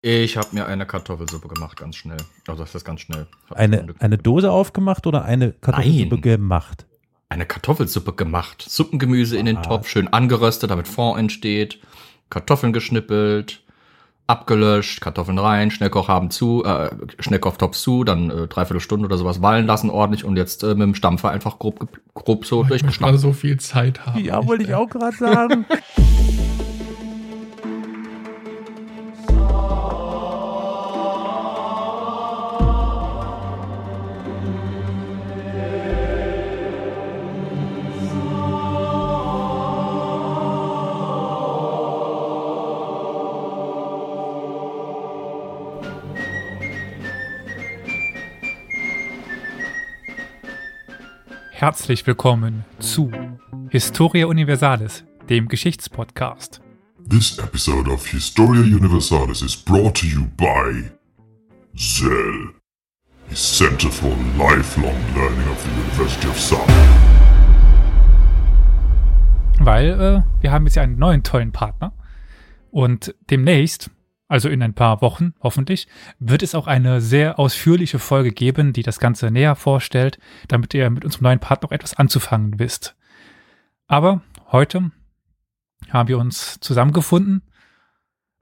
Ich habe mir eine Kartoffelsuppe gemacht, ganz schnell. Also das ist ganz schnell. Eine, eine Dose aufgemacht oder eine Kartoffelsuppe Nein. gemacht? Eine Kartoffelsuppe gemacht. Suppengemüse in den Ah. Topf, schön angeröstet, damit Fond entsteht. Kartoffeln geschnippelt, abgelöscht, Kartoffeln rein, Schnellkochhaben zu, äh, Schnellkochtopf zu, dann äh, dreiviertel Stunde oder sowas wallen lassen ordentlich und jetzt äh, mit dem Stampfer einfach grob, grob so durchgeschnappt. so viel Zeit haben. Ja, wollte ich auch gerade sagen. Herzlich willkommen zu Historia Universalis, dem Geschichtspodcast. This episode of Historia Universalis is brought to you by Zell, a center for lifelong learning of the University of South. Weil äh, wir haben jetzt einen neuen tollen Partner und demnächst, also in ein paar Wochen hoffentlich, wird es auch eine sehr ausführliche Folge geben, die das Ganze näher vorstellt, damit ihr mit unserem neuen Partner auch etwas anzufangen wisst. Aber heute haben wir uns zusammengefunden,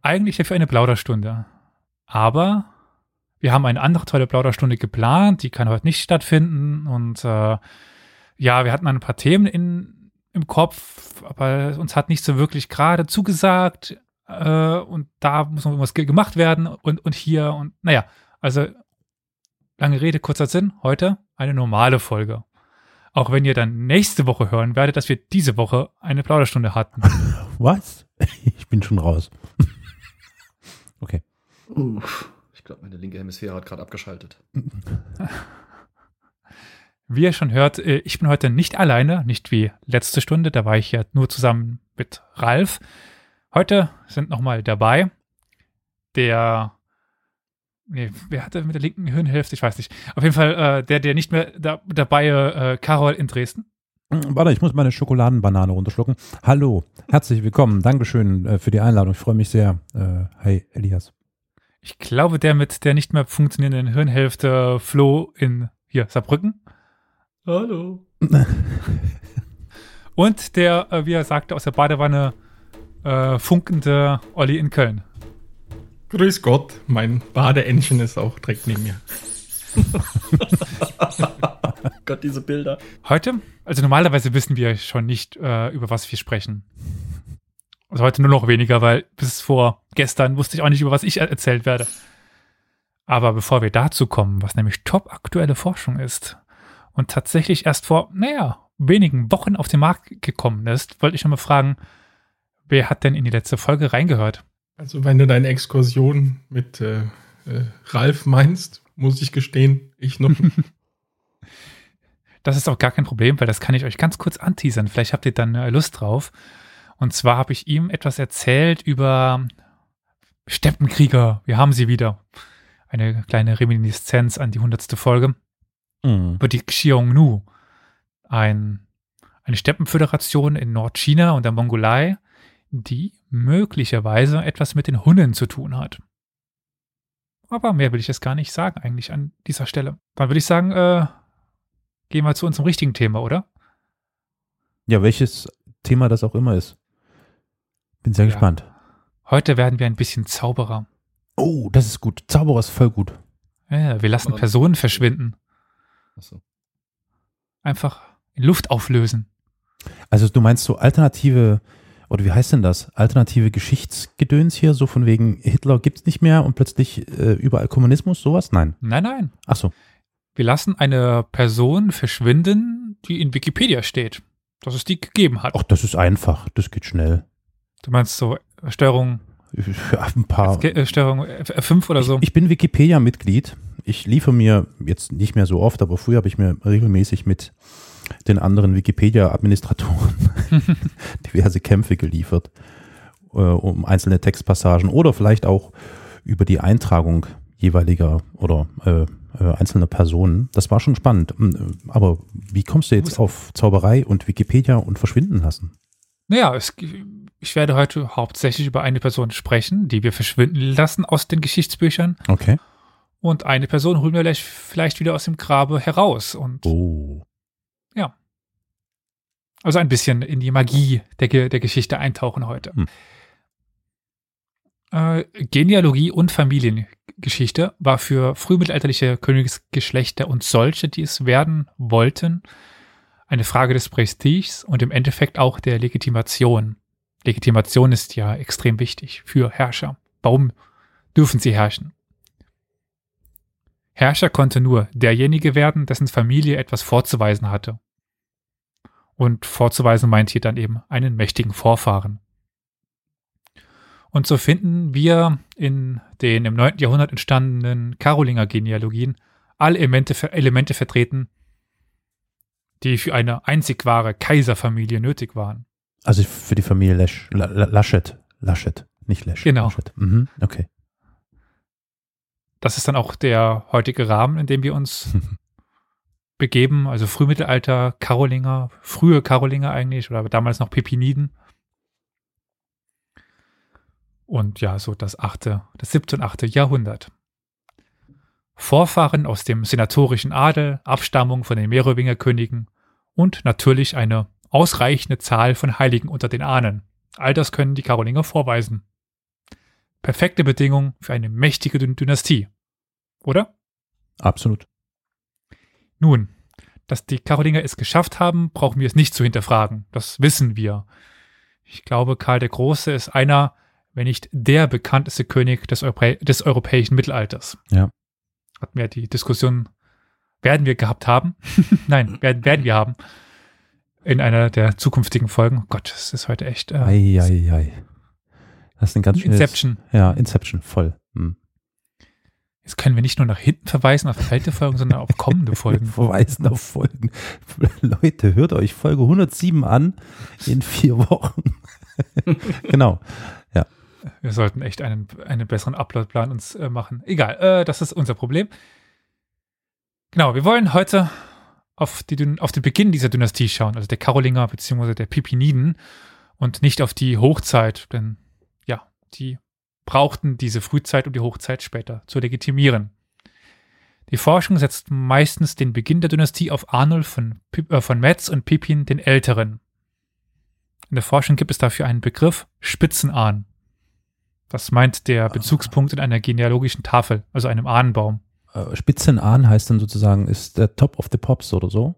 eigentlich für eine Plauderstunde. Aber wir haben eine andere tolle Plauderstunde geplant, die kann heute nicht stattfinden und äh, ja, wir hatten ein paar Themen in, im Kopf, aber uns hat nicht so wirklich gerade zugesagt äh, und da muss noch irgendwas ge- gemacht werden und, und hier und naja, also lange Rede, kurzer Sinn, heute eine normale Folge. Auch wenn ihr dann nächste Woche hören werdet, dass wir diese Woche eine Plauderstunde hatten. Was? Ich bin schon raus. Okay. Uff, ich glaube, meine linke Hemisphäre hat gerade abgeschaltet. Wie ihr schon hört, äh, ich bin heute nicht alleine, nicht wie letzte Stunde, da war ich ja nur zusammen mit Ralf. Heute sind nochmal dabei der, nee, wer hatte mit der linken Hirnhälfte, ich weiß nicht. Auf jeden Fall äh, der, der nicht mehr da, dabei, äh, Carol in Dresden. Warte, ich muss meine Schokoladenbanane runterschlucken. Hallo, herzlich willkommen. Dankeschön äh, für die Einladung. Ich freue mich sehr. Äh, hi, Elias. Ich glaube, der mit der nicht mehr funktionierenden Hirnhälfte Flo in hier Saarbrücken. Hallo. Und der, äh, wie er sagte, aus der Badewanne äh, funkende Olli in Köln. Grüß Gott, mein Badeentchen ist auch direkt neben mir. Gott, diese Bilder. Heute, also normalerweise wissen wir schon nicht, äh, über was wir sprechen. Also heute nur noch weniger, weil bis vor gestern wusste ich auch nicht, über was ich er- erzählt werde. Aber bevor wir dazu kommen, was nämlich top aktuelle Forschung ist und tatsächlich erst vor, naja, wenigen Wochen auf den Markt gekommen ist, wollte ich noch mal fragen, wer hat denn in die letzte Folge reingehört? Also wenn du deine Exkursion mit äh, äh, Ralf meinst, muss ich gestehen, ich noch. Das ist auch gar kein Problem, weil das kann ich euch ganz kurz anteasern. Vielleicht habt ihr dann äh, Lust drauf. Und zwar habe ich ihm etwas erzählt über Steppenkrieger. Wir haben sie wieder. Eine kleine Reminiszenz an die hundertste Folge Mm. über die Xiongnu. Ein, eine Steppenföderation in Nordchina und der Mongolei, die möglicherweise etwas mit den Hunnen zu tun hat. Aber mehr will ich jetzt gar nicht sagen eigentlich an dieser Stelle. Dann würde ich sagen, äh, gehen wir zu unserem richtigen Thema, oder? Ja, welches Thema das auch immer ist. Bin sehr Ja. gespannt. Heute werden wir ein bisschen Zauberer. Oh, das ist gut. Zauberer ist voll gut. Ja, wir lassen Aber- Personen verschwinden. Achso. Einfach in Luft auflösen. Also du meinst so alternative, oder wie heißt denn das? Alternative Geschichtsgedöns hier, so von wegen Hitler gibt's nicht mehr und plötzlich äh, überall Kommunismus, sowas? Nein. Nein, nein. Ach so. Wir lassen eine Person verschwinden, die in Wikipedia steht. Dass es die gegeben hat. Ach, das ist einfach. Das geht schnell. Du meinst so äh, Steuerung, Ja, ein paar. äh, Steuerung F5 oder so? Ich, ich bin Wikipedia-Mitglied. Ich liefere mir jetzt nicht mehr so oft, aber früher habe ich mir regelmäßig mit den anderen Wikipedia-Administratoren diverse Kämpfe geliefert, äh, um einzelne Textpassagen oder vielleicht auch über die Eintragung jeweiliger oder äh, äh, einzelner Personen. Das war schon spannend. Ähm, Aber wie kommst du jetzt auf Zauberei und Wikipedia und verschwinden lassen? Naja, es, ich werde heute hauptsächlich über eine Person sprechen, die wir verschwinden lassen aus den Geschichtsbüchern. Okay. Und eine Person holen wir vielleicht, vielleicht wieder aus dem Grabe heraus. Und Oh. Also ein bisschen in die Magie der, der Geschichte eintauchen heute. Hm. Äh, Genealogie und Familiengeschichte war für frühmittelalterliche Königsgeschlechter und solche, die es werden wollten, eine Frage des Prestiges und im Endeffekt auch der Legitimation. Legitimation ist ja extrem wichtig für Herrscher. Warum dürfen sie herrschen? Herrscher konnte nur derjenige werden, dessen Familie etwas vorzuweisen hatte. Und vorzuweisen meint hier dann eben einen mächtigen Vorfahren. Und so finden wir in den im 9. Jahrhundert entstandenen Karolinger Genealogien alle Elemente, Elemente vertreten, die für eine einzig wahre Kaiserfamilie nötig waren. Also für die Familie Lesch, La, La, Laschet. Laschet, nicht Lesch. Genau. Laschet. Mhm. Okay. Das ist dann auch der heutige Rahmen, in dem wir uns begeben, also Frühmittelalter, Karolinger, frühe Karolinger eigentlich, oder damals noch Pepiniden. Und ja, so das achte, das siebte und achte Jahrhundert. Vorfahren aus dem senatorischen Adel, Abstammung von den Merowingerkönigen und natürlich eine ausreichende Zahl von Heiligen unter den Ahnen. All das können die Karolinger vorweisen. Perfekte Bedingung für eine mächtige Dyn- Dynastie. Oder? Absolut. Nun, dass die Karolinger es geschafft haben, brauchen wir es nicht zu hinterfragen. Das wissen wir. Ich glaube, Karl der Große ist einer, wenn nicht der bekannteste König des, Europä des europäischen Mittelalters. Ja. Hatten wir die Diskussion, werden wir gehabt haben? Nein, werden, werden wir haben. In einer der zukünftigen Folgen. Oh Gott, es ist heute echt äh, Ei, ei, ei. Das ist ein ganz schönes. Inception. Ja, Inception, voll. Hm. Jetzt können wir nicht nur nach hinten verweisen auf alte Folgen, sondern auf kommende Folgen. verweisen auf Folgen. Leute, hört euch Folge 107 an in vier Wochen. genau. Wir sollten echt einen, einen besseren Uploadplan uns äh, machen. Egal, äh, das ist unser Problem. Genau, wir wollen heute auf, die, auf den Beginn dieser Dynastie schauen, also der Karolinger bzw. der Pipiniden und nicht auf die Hochzeit, denn ja, die brauchten diese Frühzeit, um die Hochzeit später zu legitimieren. Die Forschung setzt meistens den Beginn der Dynastie auf Arnulf von, äh, von Metz und Pipin den Älteren. In der Forschung gibt es dafür einen Begriff Spitzenahn. Das meint der Bezugspunkt in einer genealogischen Tafel, also einem Ahnenbaum. Äh, Spitzenahn heißt dann sozusagen, ist der Top of the Pops oder so?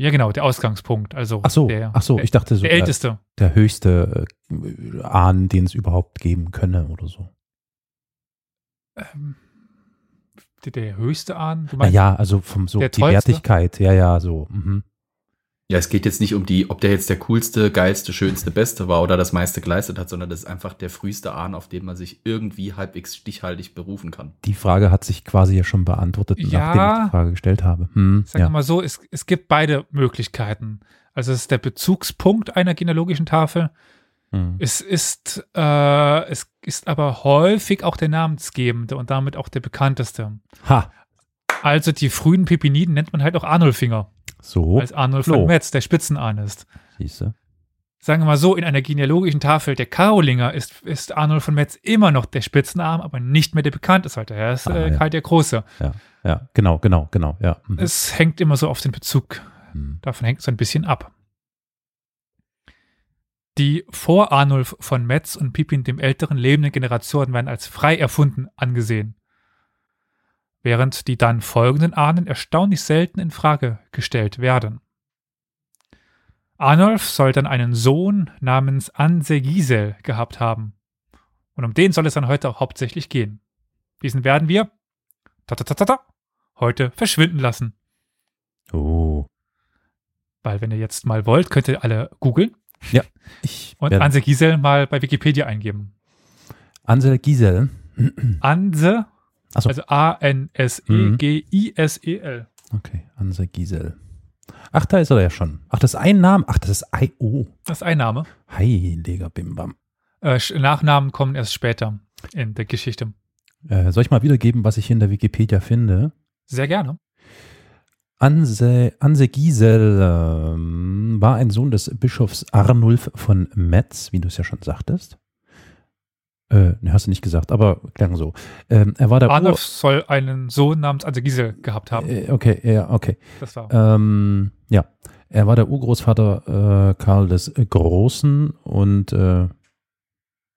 Ja, genau, der Ausgangspunkt. Also Ach so, der, ach so, ich dachte so, der der, älteste. der höchste äh, Ahn, den es überhaupt geben könne oder so. Ähm, der, der höchste Ahn? Du meinst, Naja, also vom so die? Wertigkeit, ja, ja, so. Mhm. Ja, es geht jetzt nicht um die, ob der jetzt der coolste, geilste, schönste, beste war oder das meiste geleistet hat, sondern das ist einfach der früheste Ahn, auf den man sich irgendwie halbwegs stichhaltig berufen kann. Die Frage hat sich quasi ja schon beantwortet, Ja. nachdem ich die Frage gestellt habe. Hm, Sagen wir ja. mal so, es, es gibt beide Möglichkeiten. Also es ist der Bezugspunkt einer genealogischen Tafel. Hm. Es ist, äh, es ist aber häufig auch der namensgebende und damit auch der bekannteste. Ha, Also die frühen Pipiniden nennt man halt auch Arnulfinger, so, als Arnulf Flo. von Metz, der Spitzenahn ist. siehste. Sagen wir mal so, in einer genealogischen Tafel der Karolinger ist, ist Arnulf von Metz immer noch der Spitzenarm, aber nicht mehr der bekannteste. Halt. Er ist Ah, äh, ja. Karl der Große. Ja, genau, genau, genau, ja. Mhm. Es hängt immer so auf den Bezug. Hm. Davon hängt es ein bisschen ab. Die vor Arnulf von Metz und Pipin dem älteren lebenden Generationen werden als frei erfunden angesehen, während die dann folgenden Ahnen erstaunlich selten in Frage gestellt werden. Arnulf soll dann einen Sohn namens Anse Gisel gehabt haben. Und um den soll es dann heute auch hauptsächlich gehen. Diesen werden wir ta ta ta heute verschwinden lassen. Oh. Weil wenn ihr jetzt mal wollt, könnt ihr alle googeln Ich und werde- Anse Gisel mal bei Wikipedia eingeben. Ansel Gisel. Anse, so. also A-N-S-E-G-I-S-E-L. Okay, Ansel Gisel. Ach, da ist er ja schon. Ach, das ist ein Name. Ach, das ist I. Oh. Das ist ein Name. Heiliger Bimbam. Äh, Nachnamen kommen erst später in der Geschichte. Äh, soll ich mal wiedergeben, was ich in der Wikipedia finde? Sehr gerne. Anse, Anse Giesel ähm, war ein Sohn des Bischofs Arnulf von Metz, wie du es ja schon sagtest. Äh, ne, hast du nicht gesagt, aber klang so. Ähm, er war der Arnulf soll einen Sohn namens Anse Giesel gehabt haben. Äh, okay, ja, okay. Das war. Ähm, ja, er war der Urgroßvater äh, Karl des Großen und äh,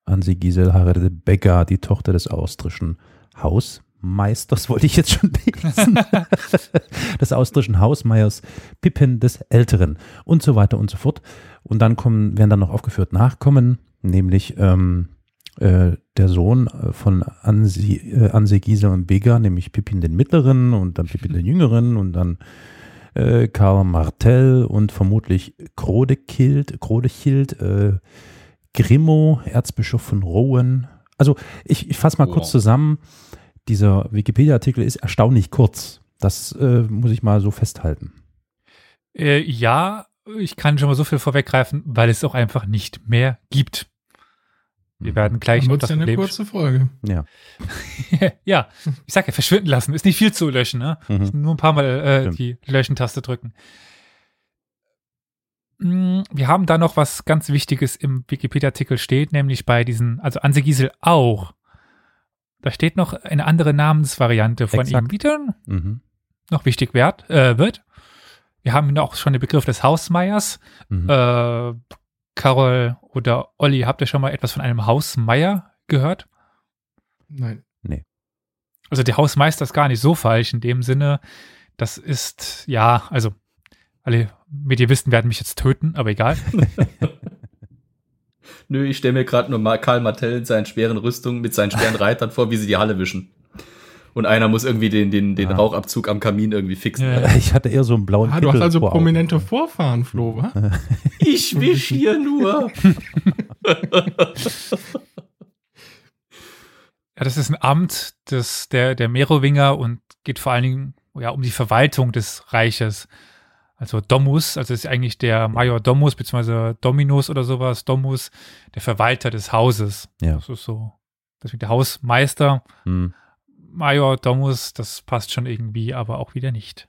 Ansi Gisel heiratete Begga, die Tochter des austrischen Hausmeisters, wollte ich jetzt schon lesen, des austrischen Hausmeiers Pippin des Älteren und so weiter und so fort. Und dann kommen, werden dann noch aufgeführt Nachkommen, nämlich ähm, äh, der Sohn äh, von Ansi, äh, Anse Gisel und Begga, nämlich Pippin den Mittleren und dann Pippin den Jüngeren und dann äh, Karl Martell und vermutlich Krodekild, Krodechild, äh, Grimmo, Erzbischof von Rouen. Also ich, ich fasse mal Wow. kurz zusammen. Dieser Wikipedia-Artikel ist erstaunlich kurz. Das äh, muss ich mal so festhalten. Äh, ja, ich kann schon mal so viel vorweggreifen, weil es auch einfach nicht mehr gibt. Wir werden gleich noch wird das ja eine Problem. kurze Folge. Ja. ja, ich sag ja, verschwinden lassen. Ist nicht viel zu löschen, ne? Mhm. Nur ein paar Mal äh, die Löschen-Taste drücken. Mm, Wir haben da noch was ganz Wichtiges im Wikipedia-Artikel steht, nämlich bei diesen, also Anse Giesel auch. Da steht noch eine andere Namensvariante von Exakt. ihm, die dann Mhm. noch wichtig wird, äh, wird. Wir haben auch schon den Begriff des Hausmeiers. Mhm. Äh, Carol oder Olli, habt ihr schon mal etwas von einem Hausmeier gehört? Nein. Also der Hausmeister ist gar nicht so falsch in dem Sinne. Das ist, ja, also alle Medievisten werden mich jetzt töten, aber egal. Nö, ich stelle mir gerade nur mal Karl Martell in seinen schweren Rüstungen mit seinen schweren Reitern vor, wie sie die Halle wischen. Und einer muss irgendwie den, den, den Ah. Rauchabzug am Kamin irgendwie fixen. Ja. Ich hatte eher so einen blauen Ah, du hast also vor Augen. prominente Vorfahren, Flo, wa? Ich wisch hier nur. Ja, das ist ein Amt des, der, der Merowinger und geht vor allen Dingen ja, um die Verwaltung des Reiches. Also Domus, also ist eigentlich der Major Domus, beziehungsweise Dominus oder sowas, Domus, der Verwalter des Hauses. Ja. Das ist so. Deswegen der Hausmeister, Hm. Major Domus, das passt schon irgendwie, aber auch wieder nicht.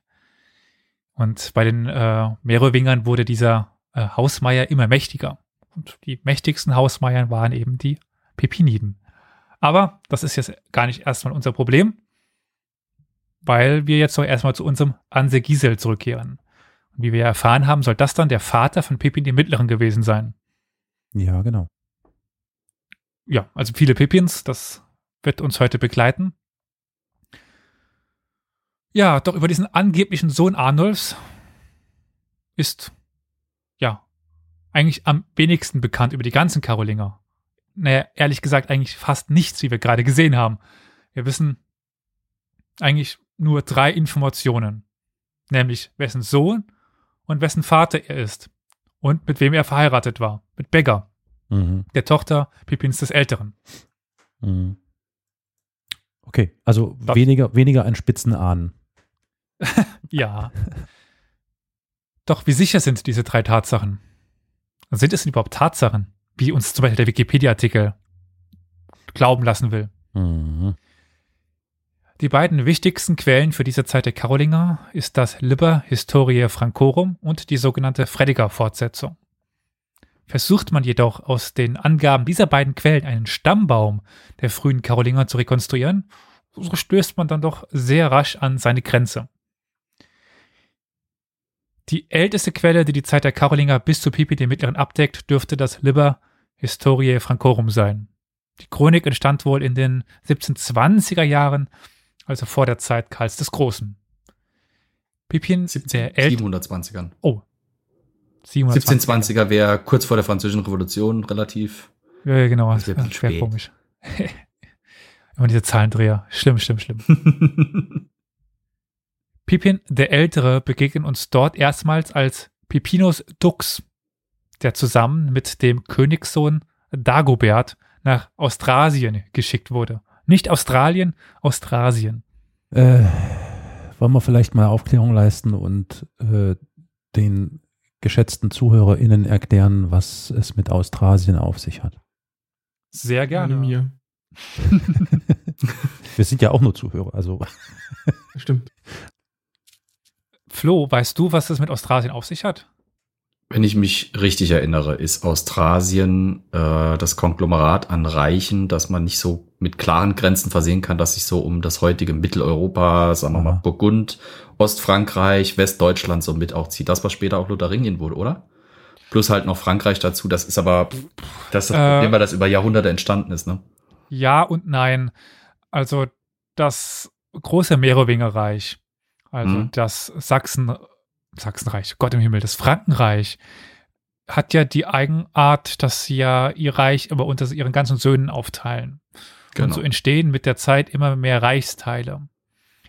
Und bei den äh, Merowingern wurde dieser äh, Hausmeier immer mächtiger. Und die mächtigsten Hausmeiern waren eben die Pepiniden. Aber das ist jetzt gar nicht erstmal unser Problem, weil wir jetzt doch erstmal zu unserem Anse Gisel zurückkehren. Und wie wir ja erfahren haben, soll das dann der Vater von Pippin dem Mittleren gewesen sein. Ja, genau. Ja, also viele Pippins, das wird uns heute begleiten. Ja, doch über diesen angeblichen Sohn Arnulfs ist, ja, eigentlich am wenigsten bekannt über die ganzen Karolinger. Naja, ehrlich gesagt, eigentlich fast nichts, wie wir gerade gesehen haben. Wir wissen eigentlich nur drei Informationen. Nämlich, wessen Sohn und wessen Vater er ist. Und mit wem er verheiratet war. Mit Beggar Mhm. der Tochter Pippins des Älteren. Mhm. Okay, also Das- weniger, weniger an Spitzen ahnen. Ja. Doch wie sicher sind diese drei Tatsachen? Sind es denn überhaupt Tatsachen, wie uns zum Beispiel der Wikipedia-Artikel glauben lassen will? Mhm. Die beiden wichtigsten Quellen für diese Zeit der Karolinger ist das Liber Historiae Francorum und die sogenannte Frediger-Fortsetzung. Versucht man jedoch aus den Angaben dieser beiden Quellen einen Stammbaum der frühen Karolinger zu rekonstruieren, so stößt man dann doch sehr rasch an seine Grenze. Die älteste Quelle, die die Zeit der Karolinger bis zu Pipi dem Mittleren abdeckt, dürfte das Liber Historiae Francorum sein. Die Chronik entstand wohl in den 1720er Jahren, also vor der Zeit Karls des Großen. Pippin, der ältere, 720ern. oh, 720er. 1720er wäre kurz vor der Französischen Revolution relativ. Ja, ja, genau. Das Das wäre komisch. Immer diese Zahlendreher. Schlimm, schlimm, schlimm. Pippin der Ältere begegnet uns dort erstmals als Pippinus Dux, der zusammen mit dem Königssohn Dagobert nach Austrasien geschickt wurde. Nicht Australien, Austrasien. Äh, wollen wir vielleicht mal Aufklärung leisten und äh, den geschätzten ZuhörerInnen erklären, was es mit Austrasien auf sich hat? Sehr gerne. Mir. Wir sind ja auch nur Zuhörer, also Stimmt. Flo, weißt du, was es mit Australien auf sich hat? Wenn ich mich richtig erinnere, ist Austrasien äh, das Konglomerat an Reichen, das man nicht so mit klaren Grenzen versehen kann, dass sich so um das heutige Mitteleuropa, sagen wir mal. Burgund, Ostfrankreich, Westdeutschland so mit auch zieht. Das, was später auch Lotharingien wurde, oder? Plus halt noch Frankreich dazu. Das ist aber das, das Äh. Problem, weil das über Jahrhunderte entstanden ist, ne? Ja und nein. Also das große Merowingerreich, also Mhm. das Sachsen, Sachsenreich, Gott im Himmel, das Frankenreich, hat ja die Eigenart, dass sie ja ihr Reich aber unter ihren ganzen Söhnen aufteilen. Und so entstehen mit der Zeit immer mehr Reichsteile.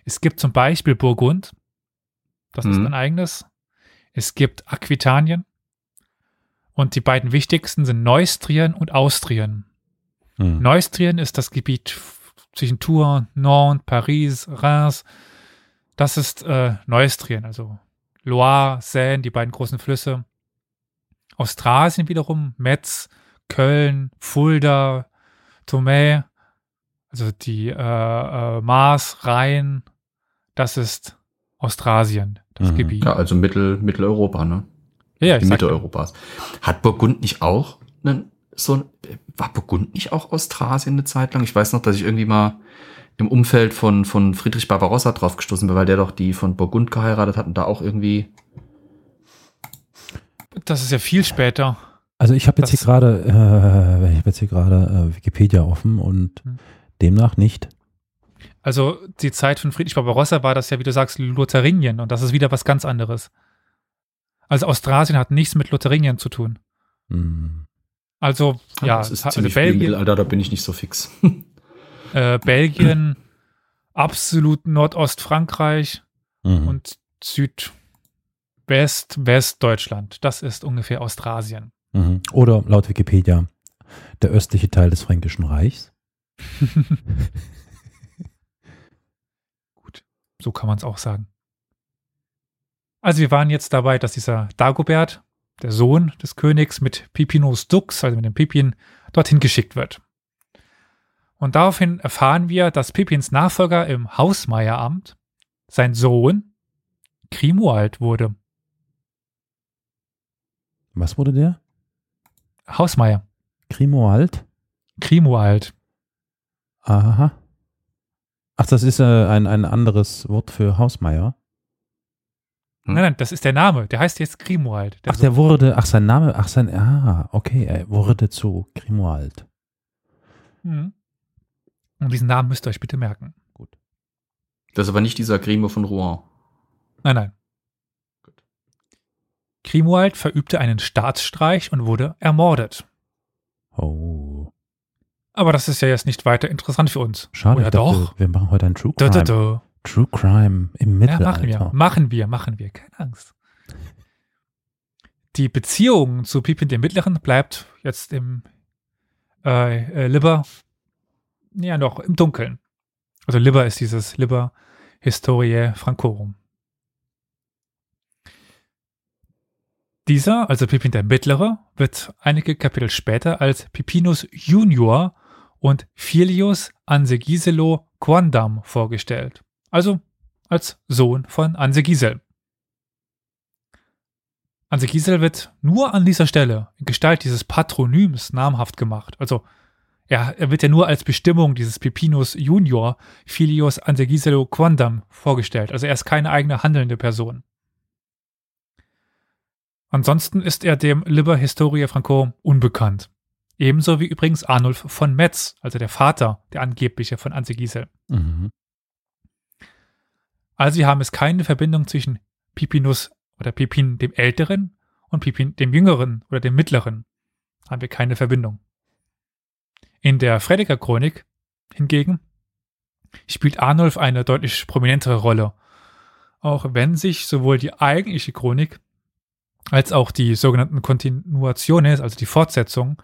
Es gibt zum Beispiel Burgund, das ist Mhm. ein eigenes. Es gibt Aquitanien. Und die beiden wichtigsten sind Neustrien und Austrien. Hm. Neustrien ist das Gebiet zwischen Tours, Nantes, Paris, Reims. Das ist äh, Neustrien, also Loire, Seine, die beiden großen Flüsse. Austrasien wiederum, Metz, Köln, Fulda, Tomé, also die äh, äh, Maas, Rhein, das ist Austrasien, das Mhm. Gebiet. Ja, also Mittel, Mitteleuropa, ne? ja, Die Mitte. Europas. Hat Burgund nicht auch einen, so ein, war Burgund nicht auch Austrasien eine Zeit lang? Ich weiß noch, dass ich irgendwie mal im Umfeld von, von Friedrich Barbarossa drauf gestoßen bin, weil der doch die von Burgund geheiratet hat und da auch irgendwie. Das ist ja viel später. Also ich habe jetzt hier Das- gerade, äh, ich habe jetzt hier gerade äh, Wikipedia offen und Hm. demnach nicht. Also die Zeit von Friedrich Barbarossa war das ja, wie du sagst, Lotharingien und das ist wieder was ganz anderes. Also Austrasien hat nichts mit Lotharingien zu tun. Hm. Also ja, das ist also ziemlich Belgien, Mittelalter, da bin ich nicht so fix. Äh, Belgien, absolut Nordostfrankreich Mhm. und Südwest, Westdeutschland. Das ist ungefähr Austrasien. Mhm. Oder laut Wikipedia der östliche Teil des Fränkischen Reichs. Gut, so kann man es auch sagen. Also wir waren jetzt dabei, dass dieser Dagobert, der Sohn des Königs, mit Pipinos Dux, also mit dem Pipin, dorthin geschickt wird. Und daraufhin erfahren wir, dass Pipins Nachfolger im Hausmeieramt sein Sohn Grimoald wurde. Was wurde der? Hausmeier. Grimoald? Grimoald. Aha. Ach, das ist äh, ein, ein anderes Wort für Hausmeier. Hm? Nein, nein, das ist der Name. Der heißt jetzt Grimoald. Der Ach, der wurde, ach, sein Name, ach, sein, ah, okay, er wurde zu Grimoald. Mhm. Und diesen Namen müsst ihr euch bitte merken. Das ist aber nicht dieser Grimo von Rouen. Nein, nein. Gut. Grimoald verübte einen Staatsstreich und wurde ermordet. Oh. Aber das ist ja jetzt nicht weiter interessant für uns. Schade, Oder dachte, doch? wir machen heute ein True Da, Crime. da, da. True Crime im Ja, machen wir. Mittelalter. Machen wir, machen wir. Keine Angst. Die Beziehung zu Pippin dem Mittleren bleibt jetzt im äh, äh, Liber ja noch im Dunkeln. Also Liber ist dieses Liber Historiae Francorum. Dieser, also Pippin der Mittlere, wird einige Kapitel später als Pippinus Junior und Filius Ansegiselo Quandam vorgestellt. Also als Sohn von Ansegisel. Ansegisel wird nur an dieser Stelle in Gestalt dieses Patronyms namhaft gemacht. Also er, er wird ja nur als Bestimmung dieses Pipinus Junior Filius Ansegiselo Quandam vorgestellt. Also er ist keine eigene handelnde Person. Ansonsten ist er dem Liber Historiae Francorum unbekannt. Ebenso wie übrigens Arnulf von Metz, also der Vater, der angebliche von Ansegisel. Mhm. Also wir haben es keine Verbindung zwischen Pipinus oder Pipin dem Älteren und Pipin dem Jüngeren oder dem Mittleren. Haben wir keine Verbindung. In der Frediker Chronik hingegen spielt Arnulf eine deutlich prominentere Rolle. Auch wenn sich sowohl die eigentliche Chronik als auch die sogenannten Continuationes, also die Fortsetzung,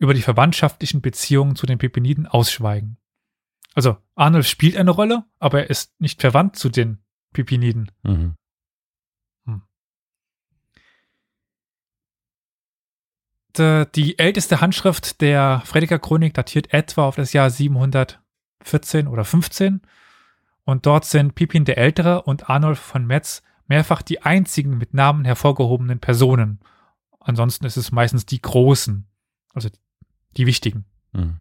über die verwandtschaftlichen Beziehungen zu den Pipiniden ausschweigen. Also Arnulf spielt eine Rolle, aber er ist nicht verwandt zu den Pipiniden. Mhm. Die älteste Handschrift der Frediker Chronik datiert etwa auf das Jahr 714 oder 15 und dort sind Pipin der Ältere und Arnulf von Metz mehrfach die einzigen mit Namen hervorgehobenen Personen. Ansonsten ist es meistens die Großen, also die wichtigen. Mhm.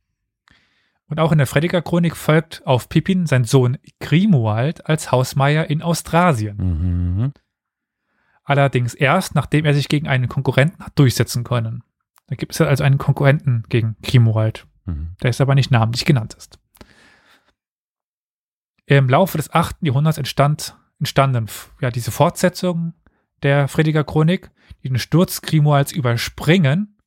Und auch in der Frediker Chronik folgt auf Pippin sein Sohn Grimoald als Hausmeier in Austrasien. Mhm. Allerdings erst, nachdem er sich gegen einen Konkurrenten hat durchsetzen können. Da gibt es also einen Konkurrenten gegen Grimoald, Mhm. der ist aber nicht namentlich genannt ist. Im Laufe des 8. Jahrhunderts entstand, entstanden ja, diese Fortsetzungen der Frediker Chronik, die den Sturz Grimoalds überspringen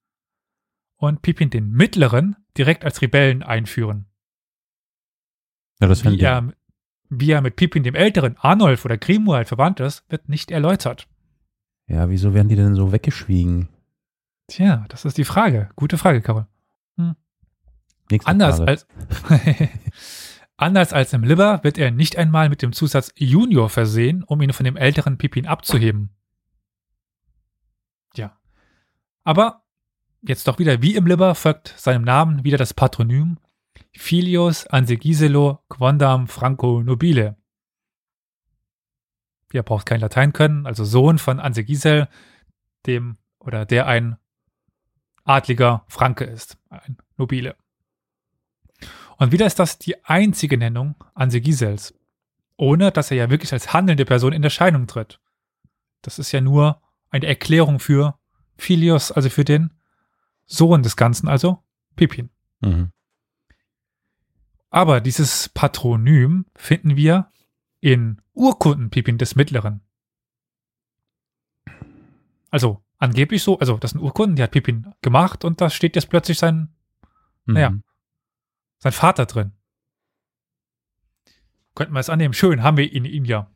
und Pippin den Mittleren direkt als Rebellen einführen. Ja, das Wie er, wie er mit Pippin dem Älteren, Arnulf oder Grimoald verwandt ist, wird nicht erläutert. Ja, wieso werden die denn so weggeschwiegen? Tja, das ist die Frage. Gute Frage, Karol. Nächste Anders Frage. als, anders als im Liber wird er nicht einmal mit dem Zusatz Junior versehen, um ihn von dem älteren Pippin abzuheben. Ja. Aber jetzt doch wieder wie im Liber folgt seinem Namen wieder das Patronym Filius Ansegiselo Quondam Franco Nobile. Ihr braucht kein Latein können, also Sohn von Ansegisel, dem oder der ein adliger Franke ist, ein Nobile. Und wieder ist das die einzige Nennung Ansegisels, ohne dass er ja wirklich als handelnde Person in Erscheinung tritt. Das ist ja nur eine Erklärung für Philios, also für den Sohn des Ganzen, also Pippin. Mhm. Aber dieses Patronym finden wir in Urkunden Pippin des Mittleren. Also angeblich so, also das sind Urkunden, die hat Pippin gemacht und da steht jetzt plötzlich sein, Mhm. Naja. sein Vater drin. Könnten wir es annehmen. Schön, haben wir ihn, ihn ja.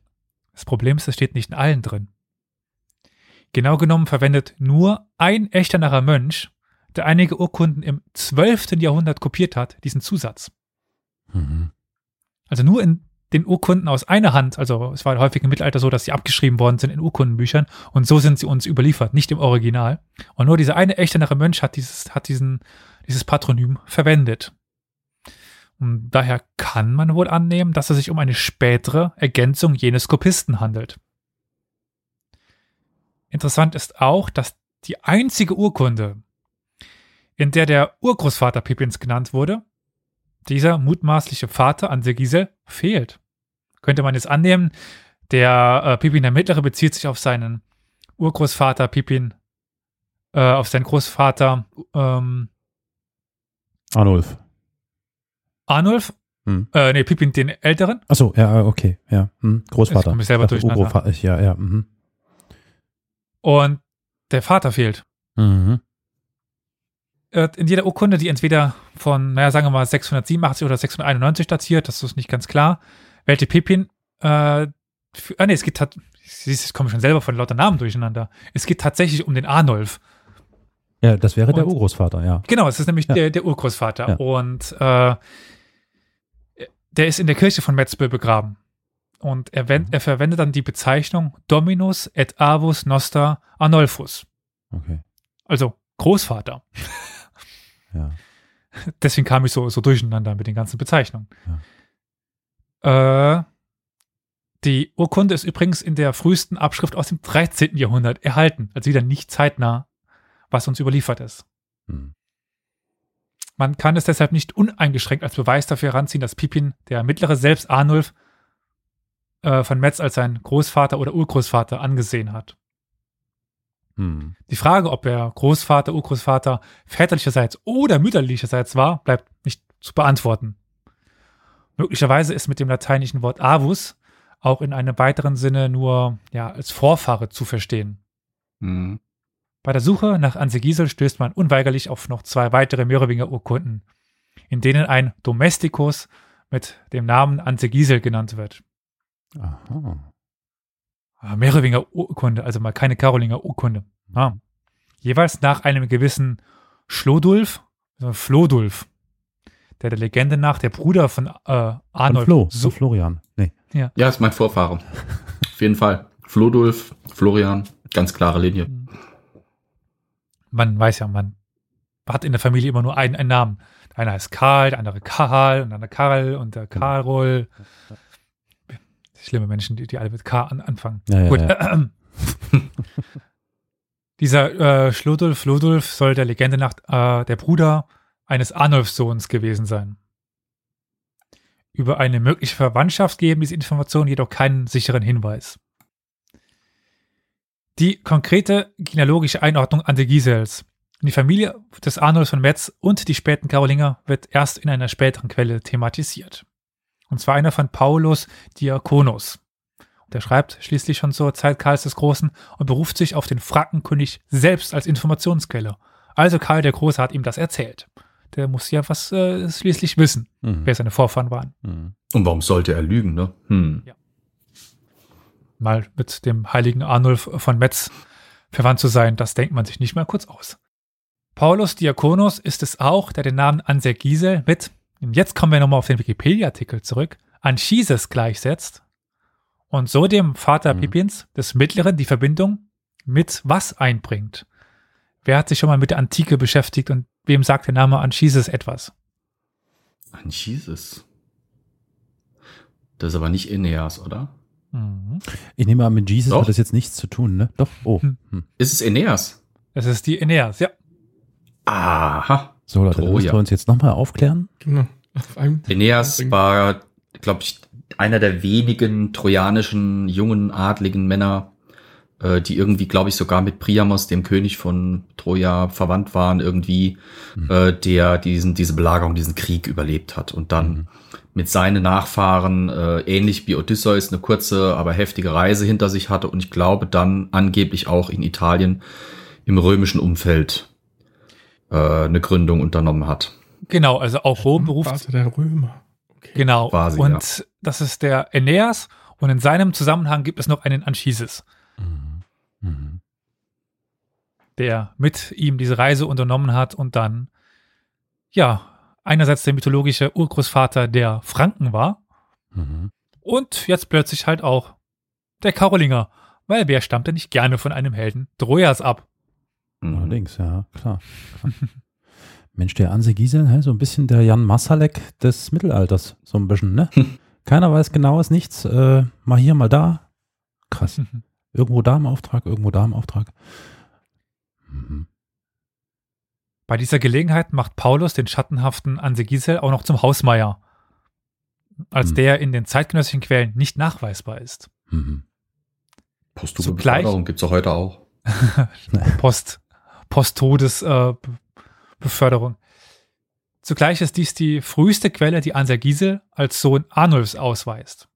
Das Problem ist, es steht nicht in allen drin. Genau genommen verwendet nur ein echterer Mönch, der einige Urkunden im 12. Jahrhundert kopiert hat, diesen Zusatz. Mhm. Also nur in den Urkunden aus einer Hand, also es war häufig im Mittelalter so, dass sie abgeschrieben worden sind in Urkundenbüchern und so sind sie uns überliefert, nicht im Original. Und nur dieser eine echternere Mönch hat dieses, hat diesen, dieses Patronym verwendet. Und daher kann man wohl annehmen, dass es sich um eine spätere Ergänzung jenes Kopisten handelt. Interessant ist auch, dass die einzige Urkunde, in der der Urgroßvater Pippins genannt wurde, dieser mutmaßliche Vater an Gisel fehlt. Könnte man jetzt annehmen, der äh, Pippin der Mittlere bezieht sich auf seinen Urgroßvater Pippin, äh, auf seinen Großvater ähm, Arnulf. Arnulf, Hm. äh, nee, Pippin den Älteren. Achso, ja, okay, ja. Hm. Großvater. Ich mich selber durcheinander. Urgroßvater, Ja, ja. Mhm. Und der Vater fehlt. Mhm. Äh, in jeder Urkunde, die entweder von, naja, sagen wir mal 687 oder 691 datiert, das ist nicht ganz klar, wählte Pippin, äh, für, ah nee, es geht, ich komme schon selber von lauter Namen durcheinander. Es geht tatsächlich um den Arnulf. Ja, das wäre der Und- Urgroßvater, ja. Genau, es ist nämlich Ja. der, der Urgroßvater. Ja. Und äh, der ist in der Kirche von Metzbö begraben. Und er, Mhm. er verwendet dann die Bezeichnung Dominus et Avus Noster Arnolfus. Okay. Also Großvater. Ja. Deswegen kam ich so, so durcheinander mit den ganzen Bezeichnungen. Äh, die Urkunde ist übrigens in der frühesten Abschrift aus dem 13. Jahrhundert erhalten. Also wieder nicht zeitnah, was uns überliefert ist. Hm. Man kann es deshalb nicht uneingeschränkt als Beweis dafür heranziehen, dass Pippin, der mittlere selbst Arnulf, äh, von Metz als sein Großvater oder Urgroßvater angesehen hat. Hm. Die Frage, ob er Großvater, Urgroßvater väterlicherseits oder mütterlicherseits war, bleibt nicht zu beantworten. Möglicherweise ist mit dem lateinischen Wort avus auch in einem weiteren Sinne nur ja, als Vorfahre zu verstehen. Mhm. Bei der Suche nach Ansegisel stößt man unweigerlich auf noch zwei weitere Merowinger Urkunden, in denen ein Domesticus mit dem Namen Ansegisel genannt wird. Aha. Ah, Merowinger Urkunde, also mal keine Karolinger Urkunde. Ah. Jeweils nach einem gewissen Schlodulf, also Flodulf, der der Legende nach der Bruder von äh, Von Arnold Flo, so, von Florian. Nee. Ja, ist mein Vorfahre. Auf jeden Fall. Flodulf, Florian, ganz klare Linie. man weiß ja, man hat in der Familie immer nur einen, einen Namen. Der eine heißt Karl, der andere Karl und dann der Karl und der Karol. Schlimme Menschen, die, die alle mit K an, anfangen. Ja, Gut. ja. Dieser äh, Schludolf Ludolf soll der Legende nach äh, der Bruder eines Arnulfs-Sohns gewesen sein. Über eine mögliche Verwandtschaft geben diese Informationen jedoch keinen sicheren Hinweis. Die konkrete genealogische Einordnung an die Gisels. Die Familie des Arnulf von Metz und die späten Karolinger wird erst in einer späteren Quelle thematisiert. Und zwar einer von Paulus Diakonos. Der schreibt schließlich schon zur Zeit Karls des Großen und beruft sich auf den Frankenkönig selbst als Informationsquelle. Also Karl der Große hat ihm das erzählt. Der muss ja was äh, schließlich wissen, Mhm. wer seine Vorfahren waren. Mhm. Und warum sollte er lügen, ne? Hm. Mal mit dem heiligen Arnulf von Metz verwandt zu sein, das denkt man sich nicht mal kurz aus. Paulus Diakonos ist es auch, der den Namen Anser Gisel mit, und jetzt kommen wir nochmal auf den Wikipedia-Artikel zurück, Anchises gleichsetzt und so dem Vater Mhm. Pippins des Mittleren die Verbindung mit was einbringt. Wer hat sich schon mal mit der Antike beschäftigt und wem sagt der Name Anchises etwas? Anchises. Das ist aber nicht Aeneas, oder? Mhm. Ich nehme an, mit Jesus Doch. hat das jetzt nichts zu tun, ne? Doch. Oh. Hm. Hm. Ist es Aeneas? Das ist die Aeneas, ja. Aha. So, Leute, dann müssen Troja. wir uns jetzt nochmal aufklären. Genau. Auf Aeneas war, glaube ich, einer der wenigen trojanischen jungen adligen Männer, äh, die irgendwie, glaube ich, sogar mit Priamos, dem König von Troja, verwandt waren, irgendwie, Mhm. äh, der diesen, diese Belagerung, diesen Krieg überlebt hat und dann Mhm. mit seinen Nachfahren, äh, ähnlich wie Odysseus, eine kurze, aber heftige Reise hinter sich hatte und ich glaube dann angeblich auch in Italien im römischen Umfeld äh, eine Gründung unternommen hat. Genau, also auch Rom beruft Vater der Römer. Okay. Genau. Quasi, und das ist der Aeneas und in seinem Zusammenhang gibt es noch einen Anchises, Mhm. Mhm. der mit ihm diese Reise unternommen hat und dann, ja, einerseits der mythologische Urgroßvater der Franken war Mhm. und jetzt plötzlich halt auch der Karolinger, weil wer stammt denn nicht gerne von einem Helden Trojas ab? Mhm. Allerdings, ja, klar. klar. Mensch, der Anse Giesel, hä, so ein bisschen der Jan Masalek des Mittelalters, so ein bisschen, ne? Keiner weiß genaues, nichts, äh, mal hier, mal da. Krass. Irgendwo da im Auftrag, irgendwo da im Auftrag. Mhm. Bei dieser Gelegenheit macht Paulus den schattenhaften Ansegisel auch noch zum Hausmeier, als Hm. der in den zeitgenössischen Quellen nicht nachweisbar ist. Mhm. Posthume Zugleich- Beförderung gibt's auch heute auch. Post, Post-Todes äh. Zugleich ist dies die früheste Quelle, die Anser Gisel als Sohn Arnulfs ausweist.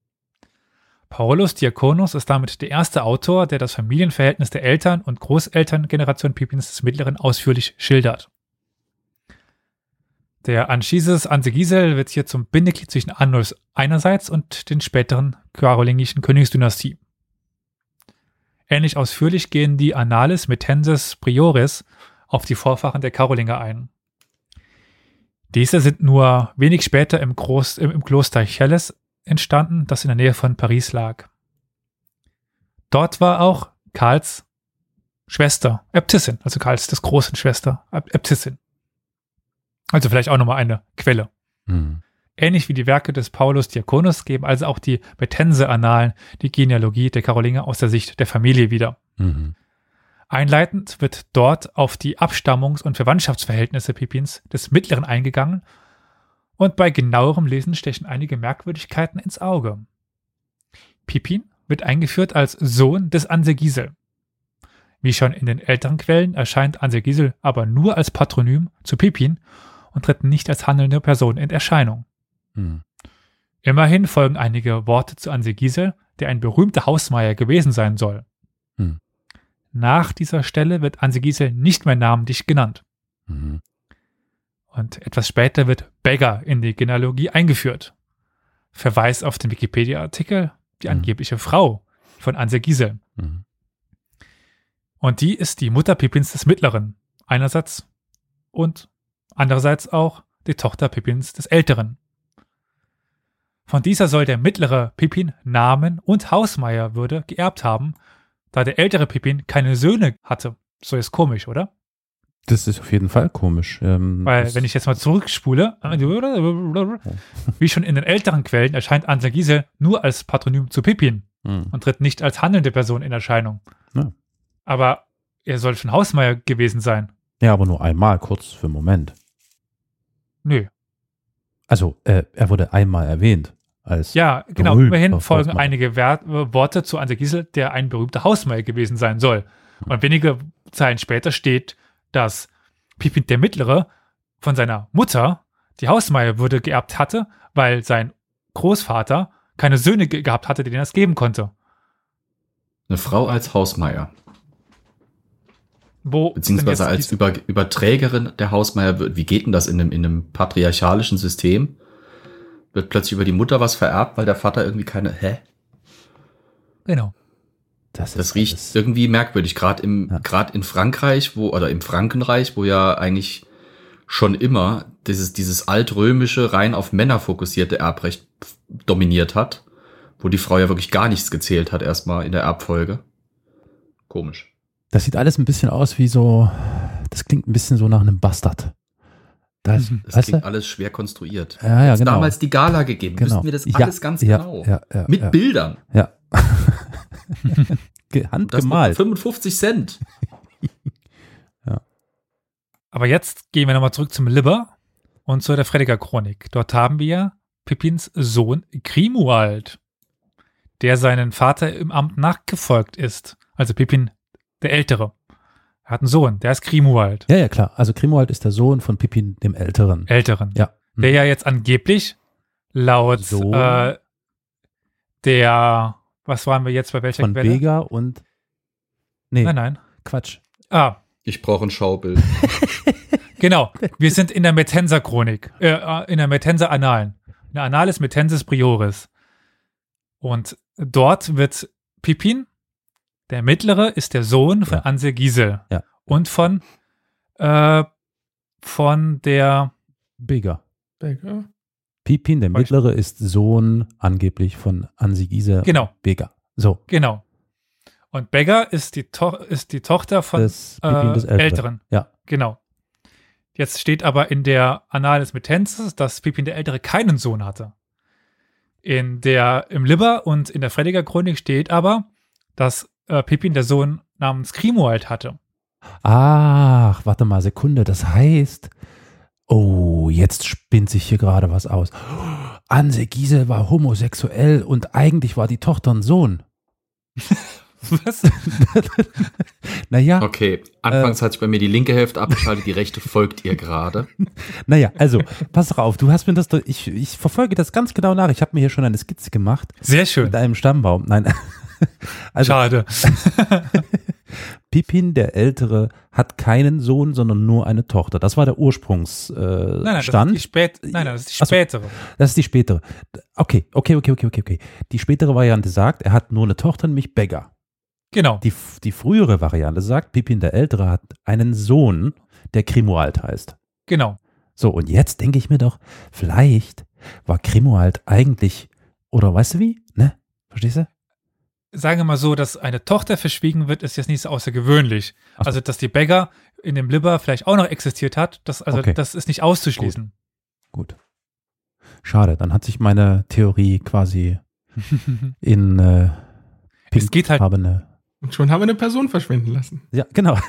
Paulus Diakonus ist damit der erste Autor, der das Familienverhältnis der Eltern- und Großelterngeneration Pippins des Mittleren ausführlich schildert. Der Anchises Ansegisel wird hier zum Bindeglied zwischen Arnulfs einerseits und den späteren karolingischen Königsdynastie. Ähnlich ausführlich gehen die Annales Metenses Priores auf die Vorfahren der Karolinger ein. Diese sind nur wenig später im, Groß, im, Kloster Chelles entstanden, das in der Nähe von Paris lag. Dort war auch Karls Schwester, Äbtissin, also Karls des großen Schwester, Äb- Äbtissin. Also vielleicht auch nochmal eine Quelle. Mhm. Ähnlich wie die Werke des Paulus Diakonus geben also auch die Metense-Annalen die Genealogie der Karolinger aus der Sicht der Familie wieder. Mhm. Einleitend wird dort auf die Abstammungs- und Verwandtschaftsverhältnisse Pippins des Mittleren eingegangen und bei genauerem Lesen stechen einige Merkwürdigkeiten ins Auge. Pippin wird eingeführt als Sohn des Ansegisel. Wie schon in den älteren Quellen erscheint Ansegisel aber nur als Patronym zu Pippin und tritt nicht als handelnde Person in Erscheinung. Mhm. Immerhin folgen einige Worte zu Ansegisel, der ein berühmter Hausmeier gewesen sein soll. Hm. Nach dieser Stelle wird Ansegisel nicht mehr namentlich genannt. Mhm. Und etwas später wird Beggar in die Genealogie eingeführt. Verweis auf den Wikipedia-Artikel, die Mhm. angebliche Frau von Ansegisel. Mhm. Und die ist die Mutter Pippins des Mittleren, einerseits und andererseits auch die Tochter Pippins des Älteren. Von dieser soll der mittlere Pippin Namen und Hausmeierwürde geerbt haben, da der ältere Pippin keine Söhne hatte. So ist komisch, oder? Das ist auf jeden Fall komisch. Ähm, Weil, wenn ich jetzt mal zurückspule, wie schon in den älteren Quellen erscheint Ansel Giesel nur als Patronym zu Pippin Hm. und tritt nicht als handelnde Person in Erscheinung. Ja. Aber er soll schon Hausmeier gewesen sein. Ja, aber nur einmal, kurz für einen Moment. Nö. Also, äh, er wurde einmal erwähnt als Ja, genau. Immerhin folgen Hausmeier. einige Wer Worte zu Ansel Giesel, der ein berühmter Hausmeier gewesen sein soll. Und wenige Zeilen später steht, dass Pippin der Mittlere von seiner Mutter die Hausmeierwürde geerbt hatte, weil sein Großvater keine Söhne ge gehabt hatte, denen er es geben konnte. Eine Frau als Hausmeier, Wo beziehungsweise als Über Überträgerin der Hausmeier wird. Wie geht denn das in einem, in einem patriarchalischen System? Wird plötzlich über die Mutter was vererbt, weil der Vater irgendwie keine. Hä? Genau. das, Das riecht alles- irgendwie merkwürdig, gerade im, Ja. gerade in Frankreich, wo, oder im Frankenreich, wo ja eigentlich schon immer dieses, dieses altrömische, rein auf Männer fokussierte Erbrecht dominiert hat, wo die Frau ja wirklich gar nichts gezählt hat, erstmal in der Erbfolge. Komisch. Das sieht alles ein bisschen aus wie so, das klingt ein bisschen so nach einem Bastard. Das, Mhm. Das weißt klingt du? alles schwer konstruiert. Ja, ja, genau. damals die Gala gegeben, genau. wüssten wir das Ja, alles ganz ja, genau. Ja, ja, Mit ja, Bildern. ja. Handgemalt. 55 Cent. Aber jetzt gehen wir nochmal zurück zum Libber und zu der Frediger Chronik. Dort haben wir Pippins Sohn Grimoald, der seinen Vater im Amt nachgefolgt ist. Also Pippin der Ältere. Er hat einen Sohn, der ist Grimoald, Ja, ja, klar. Also Grimoald ist der Sohn von Pippin dem Älteren. Älteren. Ja. Der ja jetzt angeblich laut So. äh, der, was waren wir jetzt bei welcher Von Quelle? Vega und. Nee, Nein, nein. Quatsch. Ah, Ich brauche ein Schaubild. Genau, wir sind in der Metenser Chronik, äh, in der Metenser Annalen. In der Annales Metensis Prioris. Und dort wird Pippin, der Mittlere, ist der Sohn von Ja. Ansel Giesel. Ja. Und von, äh, von der, Vega. Becker. Pippin, der Mittlere, ist Sohn angeblich von Ansi Giese Genau. Vega. So, genau. Und Beggar ist die, to ist die Tochter von Pippin äh, des Älteren. Älteren. Ja. Genau. Jetzt steht aber in der Annales Metensis, dass Pippin der Ältere keinen Sohn hatte. In der, im Libber und in der Frediger Chronik steht aber, dass äh, Pippin der Sohn namens Grimoald hatte. Ach, warte mal, Sekunde. Das heißt, oh, jetzt spinnt sich hier gerade was aus. Anse Giesel war homosexuell und eigentlich war die Tochter ein Sohn. Was? Naja, Okay, anfangs hat sich bei mir die linke Hälfte abgeschaltet, die rechte folgt ihr gerade. naja, also, pass doch auf, du hast mir das, doch- ich, ich verfolge das ganz genau nach. Ich habe mir hier schon eine Skizze gemacht Sehr schön. mit einem Stammbaum. Nein, also Schade. Pippin, der Ältere, hat keinen Sohn, sondern nur eine Tochter. Das war der Ursprungsstand. Äh, Nein, nein, das ist die, spät nein, nein, das ist die Ach so. spätere. Das ist die spätere. Okay, okay, okay, okay, okay, okay. Die spätere Variante sagt, er hat nur eine Tochter, nämlich Beggar. Genau. Die, die frühere Variante sagt, Pippin der Ältere hat einen Sohn, der Grimoald heißt. Genau. So, und jetzt denke ich mir doch, vielleicht war Grimoald eigentlich, oder weißt du wie? Ne? Verstehst du? Sagen wir mal so, dass eine Tochter verschwiegen wird, ist jetzt nicht so außergewöhnlich. So. Also, dass die Beggar in dem Libber vielleicht auch noch existiert hat, das, also, Okay. das ist nicht auszuschließen. Gut. Schade, dann hat sich meine Theorie quasi in äh, Es geht halt- Und schon haben wir eine Person verschwinden lassen. Ja, genau.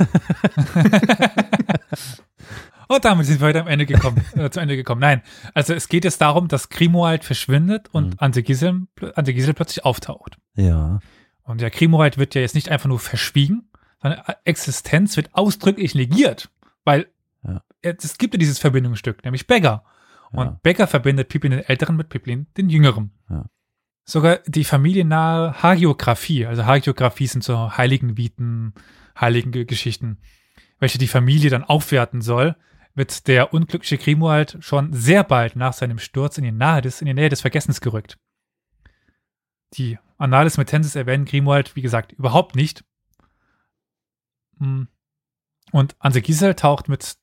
Und damit sind wir heute am Ende gekommen, äh, zu Ende gekommen. Nein, also es geht jetzt darum, dass Grimoald verschwindet und Mhm. Ante Gisel, Ante Gisel plötzlich auftaucht. ja. Und der Grimoald wird ja jetzt nicht einfach nur verschwiegen, seine Existenz wird ausdrücklich negiert, weil Ja. es gibt ja dieses Verbindungsstück, nämlich Beggar. Und Ja. Beggar verbindet Pippin den Älteren mit Pippin den Jüngeren. Ja. Sogar die familiennahe Hagiographie, also Hagiographie sind so Heiligenviten, heilige Geschichten, welche die Familie dann aufwerten soll, wird der unglückliche Grimoald schon sehr bald nach seinem Sturz in die, Nähe des, in die Nähe des Vergessens gerückt. Die Annales Metensis erwähnen Grimoald, wie gesagt, überhaupt nicht. Hm. Und Anse Gisel taucht mit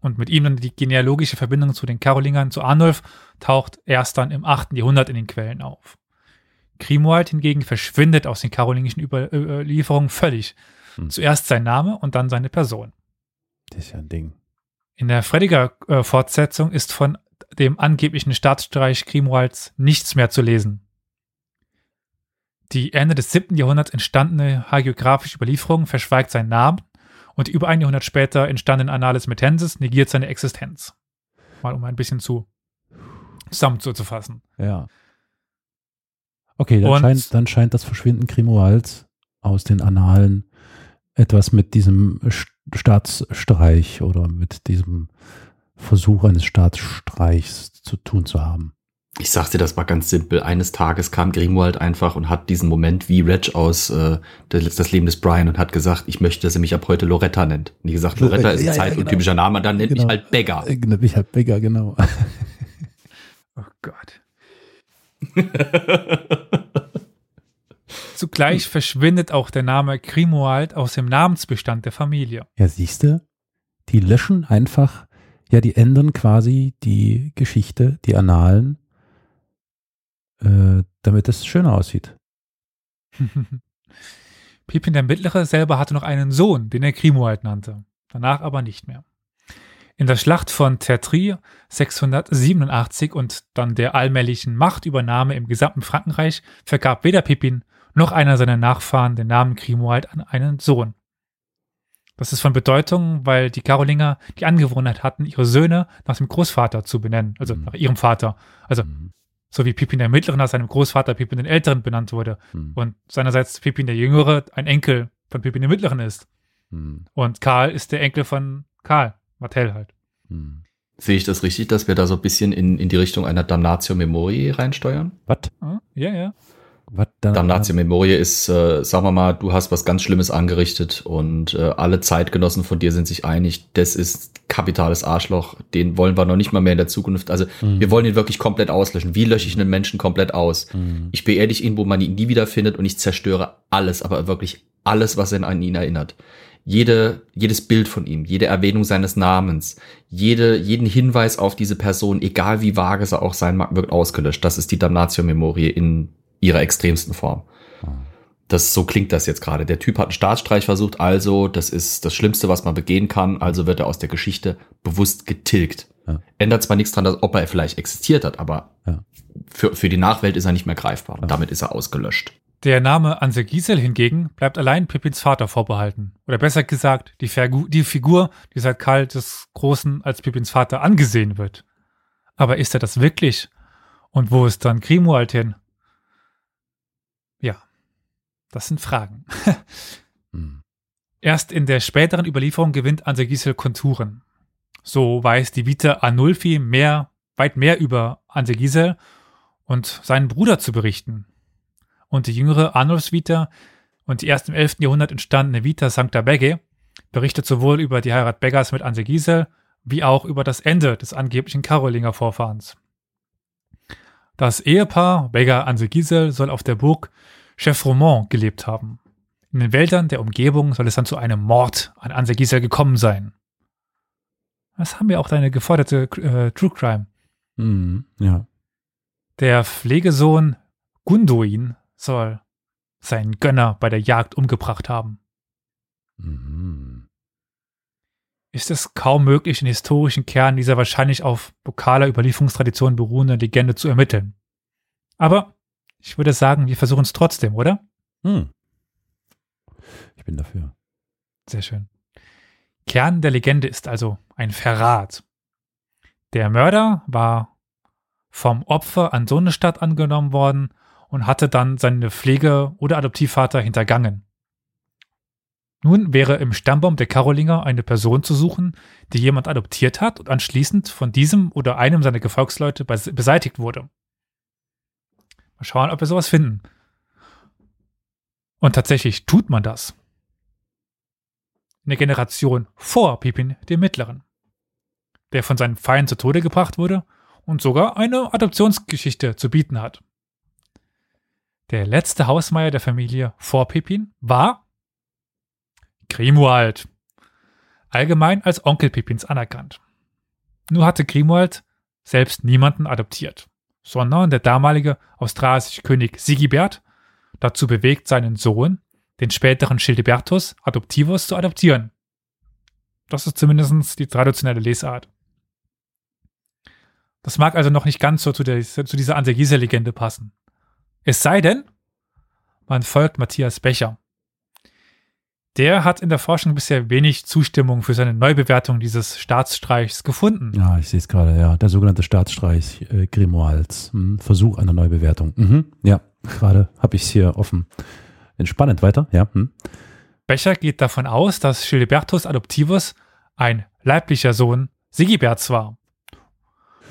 und mit ihm dann die genealogische Verbindung zu den Karolingern, zu Arnulf, taucht erst dann im 8. Jahrhundert in den Quellen auf. Grimoald hingegen verschwindet aus den karolingischen Überlieferungen völlig. Hm. Zuerst sein Name und dann seine Person. Das ist ja ein Ding. In der Frediger-Fortsetzung ist von dem angeblichen Staatsstreich Grimwalds nichts mehr zu lesen. Die Ende des 7. Jahrhunderts entstandene hagiographische Überlieferung verschweigt seinen Namen und die über ein Jahrhundert später entstandene Annales Metensis negiert seine Existenz. Mal um ein bisschen zu zusammenzufassen. Ja. Okay, dann, Und- scheint, dann scheint das Verschwinden Grimoalds aus den Annalen etwas mit diesem Staatsstreich oder mit diesem Versuch eines Staatsstreichs zu tun zu haben. Ich sagte, das war ganz simpel. Eines Tages kam Grimwald einfach und hat diesen Moment wie Reg aus äh, das, das Leben des Brian und hat gesagt, ich möchte, dass er mich ab heute Loretta nennt. Und wie gesagt, Loretta ist ein Ja, ja, zeituntypischer Name, dann nennt Genau. mich halt Beggar. Äh, genau, Ich hab Bigger, genau. Oh Gott. Zugleich verschwindet auch der Name Grimoald aus dem Namensbestand der Familie. Ja, siehste, die löschen einfach, ja, die ändern quasi die Geschichte, die Annalen, äh, damit es schöner aussieht. Pippin der Mittlere selber hatte noch einen Sohn, den er Grimoald nannte, danach aber nicht mehr. In der Schlacht von Tertry 687 und dann der allmählichen Machtübernahme im gesamten Frankenreich vergab weder Pippin noch einer seiner Nachfahren den Namen Grimoald an einen Sohn. Das ist von Bedeutung, weil die Karolinger die Angewohnheit hatten, ihre Söhne nach dem Großvater zu benennen, also Mhm. nach ihrem Vater. Also Mhm. so wie Pippin der Mittlere nach seinem Großvater Pippin den Älteren benannt wurde Mhm. und seinerseits Pippin der Jüngere ein Enkel von Pippin dem Mittleren ist. Mhm. Und Karl ist der Enkel von Karl, Martell halt. Mhm. Sehe ich das richtig, dass wir da so ein bisschen in, in die Richtung einer Damnatio Memoriae reinsteuern? Was? Hm? Ja, ja. Was da? Damnatio Memoriae ist, äh, sagen wir mal, du hast was ganz Schlimmes angerichtet und äh, alle Zeitgenossen von dir sind sich einig, das ist kapitales Arschloch, den wollen wir noch nicht mal mehr in der Zukunft. Also Mhm. wir wollen ihn wirklich komplett auslöschen. Wie lösche ich einen Menschen komplett aus? Mhm. Ich beerdige ihn, wo man ihn nie wieder findet und ich zerstöre alles, aber wirklich alles, was an ihn erinnert. Jede, jedes Bild von ihm, jede Erwähnung seines Namens, jede, jeden Hinweis auf diese Person, egal wie vage es auch sein mag, wird ausgelöscht. Das ist die Damnatio Memoriae in ihrer extremsten Form. Das, so klingt das jetzt gerade. Der Typ hat einen Staatsstreich versucht, also das ist das Schlimmste, was man begehen kann, also wird er aus der Geschichte bewusst getilgt. Ja. Ändert zwar nichts dran, dass, ob er vielleicht existiert hat, aber Ja. für, für die Nachwelt ist er nicht mehr greifbar. Und Ja. damit ist er ausgelöscht. Der Name Ansel Gisel hingegen bleibt allein Pippins Vater vorbehalten. Oder besser gesagt, die, Fergu die Figur, die seit Karl des Großen als Pippins Vater angesehen wird. Aber ist er das wirklich? Und wo ist dann Grimoald hin? Ja, das sind Fragen. Mhm. Erst in der späteren Überlieferung gewinnt Ansel Gisel Konturen. So weiß die Vita Anulfi mehr, weit mehr über Ansel Gisel und seinen Bruder zu berichten. Und die jüngere Arnulfs Vita und die erst im 11. Jahrhundert entstandene Vita Sancta Begge berichtet sowohl über die Heirat Beggars mit Ansel Gisel wie auch über das Ende des angeblichen Karolinger Vorfahrens. Das Ehepaar Beggar Ansel Gisel soll auf der Burg Chefromont gelebt haben. In den Wäldern der Umgebung soll es dann zu einem Mord an Ansel Gisel gekommen sein. Das haben wir auch deine geforderte äh, True Crime. Mhm. Ja. Der Pflegesohn Gunduin soll seinen Gönner bei der Jagd umgebracht haben. Mhm. Ist es kaum möglich, den historischen Kern dieser wahrscheinlich auf vokaler Überlieferungstradition beruhenden Legende zu ermitteln. Aber ich würde sagen, wir versuchen es trotzdem, oder? Mhm. Ich bin dafür. Sehr schön. Kern der Legende ist also ein Verrat. Der Mörder war vom Opfer an so eine Stadt angenommen worden und hatte dann seine Pflege- oder Adoptivvater hintergangen. Nun wäre im Stammbaum der Karolinger eine Person zu suchen, die jemand adoptiert hat und anschließend von diesem oder einem seiner Gefolgsleute bes- beseitigt wurde. Mal schauen, ob wir sowas finden. Und tatsächlich tut man das eine Generation vor Pippin dem Mittleren, der von seinem Feind zu Tode gebracht wurde und sogar eine Adoptionsgeschichte zu bieten hat. Der letzte Hausmeier der Familie vor Pippin war Grimoald, allgemein als Onkel Pippins anerkannt. Nur hatte Grimoald selbst niemanden adoptiert, sondern der damalige australische König Sigibert dazu bewegt, seinen Sohn den späteren Childebertus Adoptivus zu adoptieren. Das ist zumindest die traditionelle Lesart. Das mag also noch nicht ganz so zu, der, zu dieser Anse-Gisel-Legende passen. Es sei denn, man folgt Matthias Becher. Der hat in der Forschung bisher wenig Zustimmung für seine Neubewertung dieses Staatsstreichs gefunden. Ja, ich sehe es gerade, ja. Der sogenannte Staatsstreich äh, Grimoire als hm, Versuch einer Neubewertung. Mhm. Ja, gerade habe ich es hier offen. Entspannend weiter, ja. Hm. Becher geht davon aus, dass Gilbertus Adoptivus ein leiblicher Sohn Sigiberts war.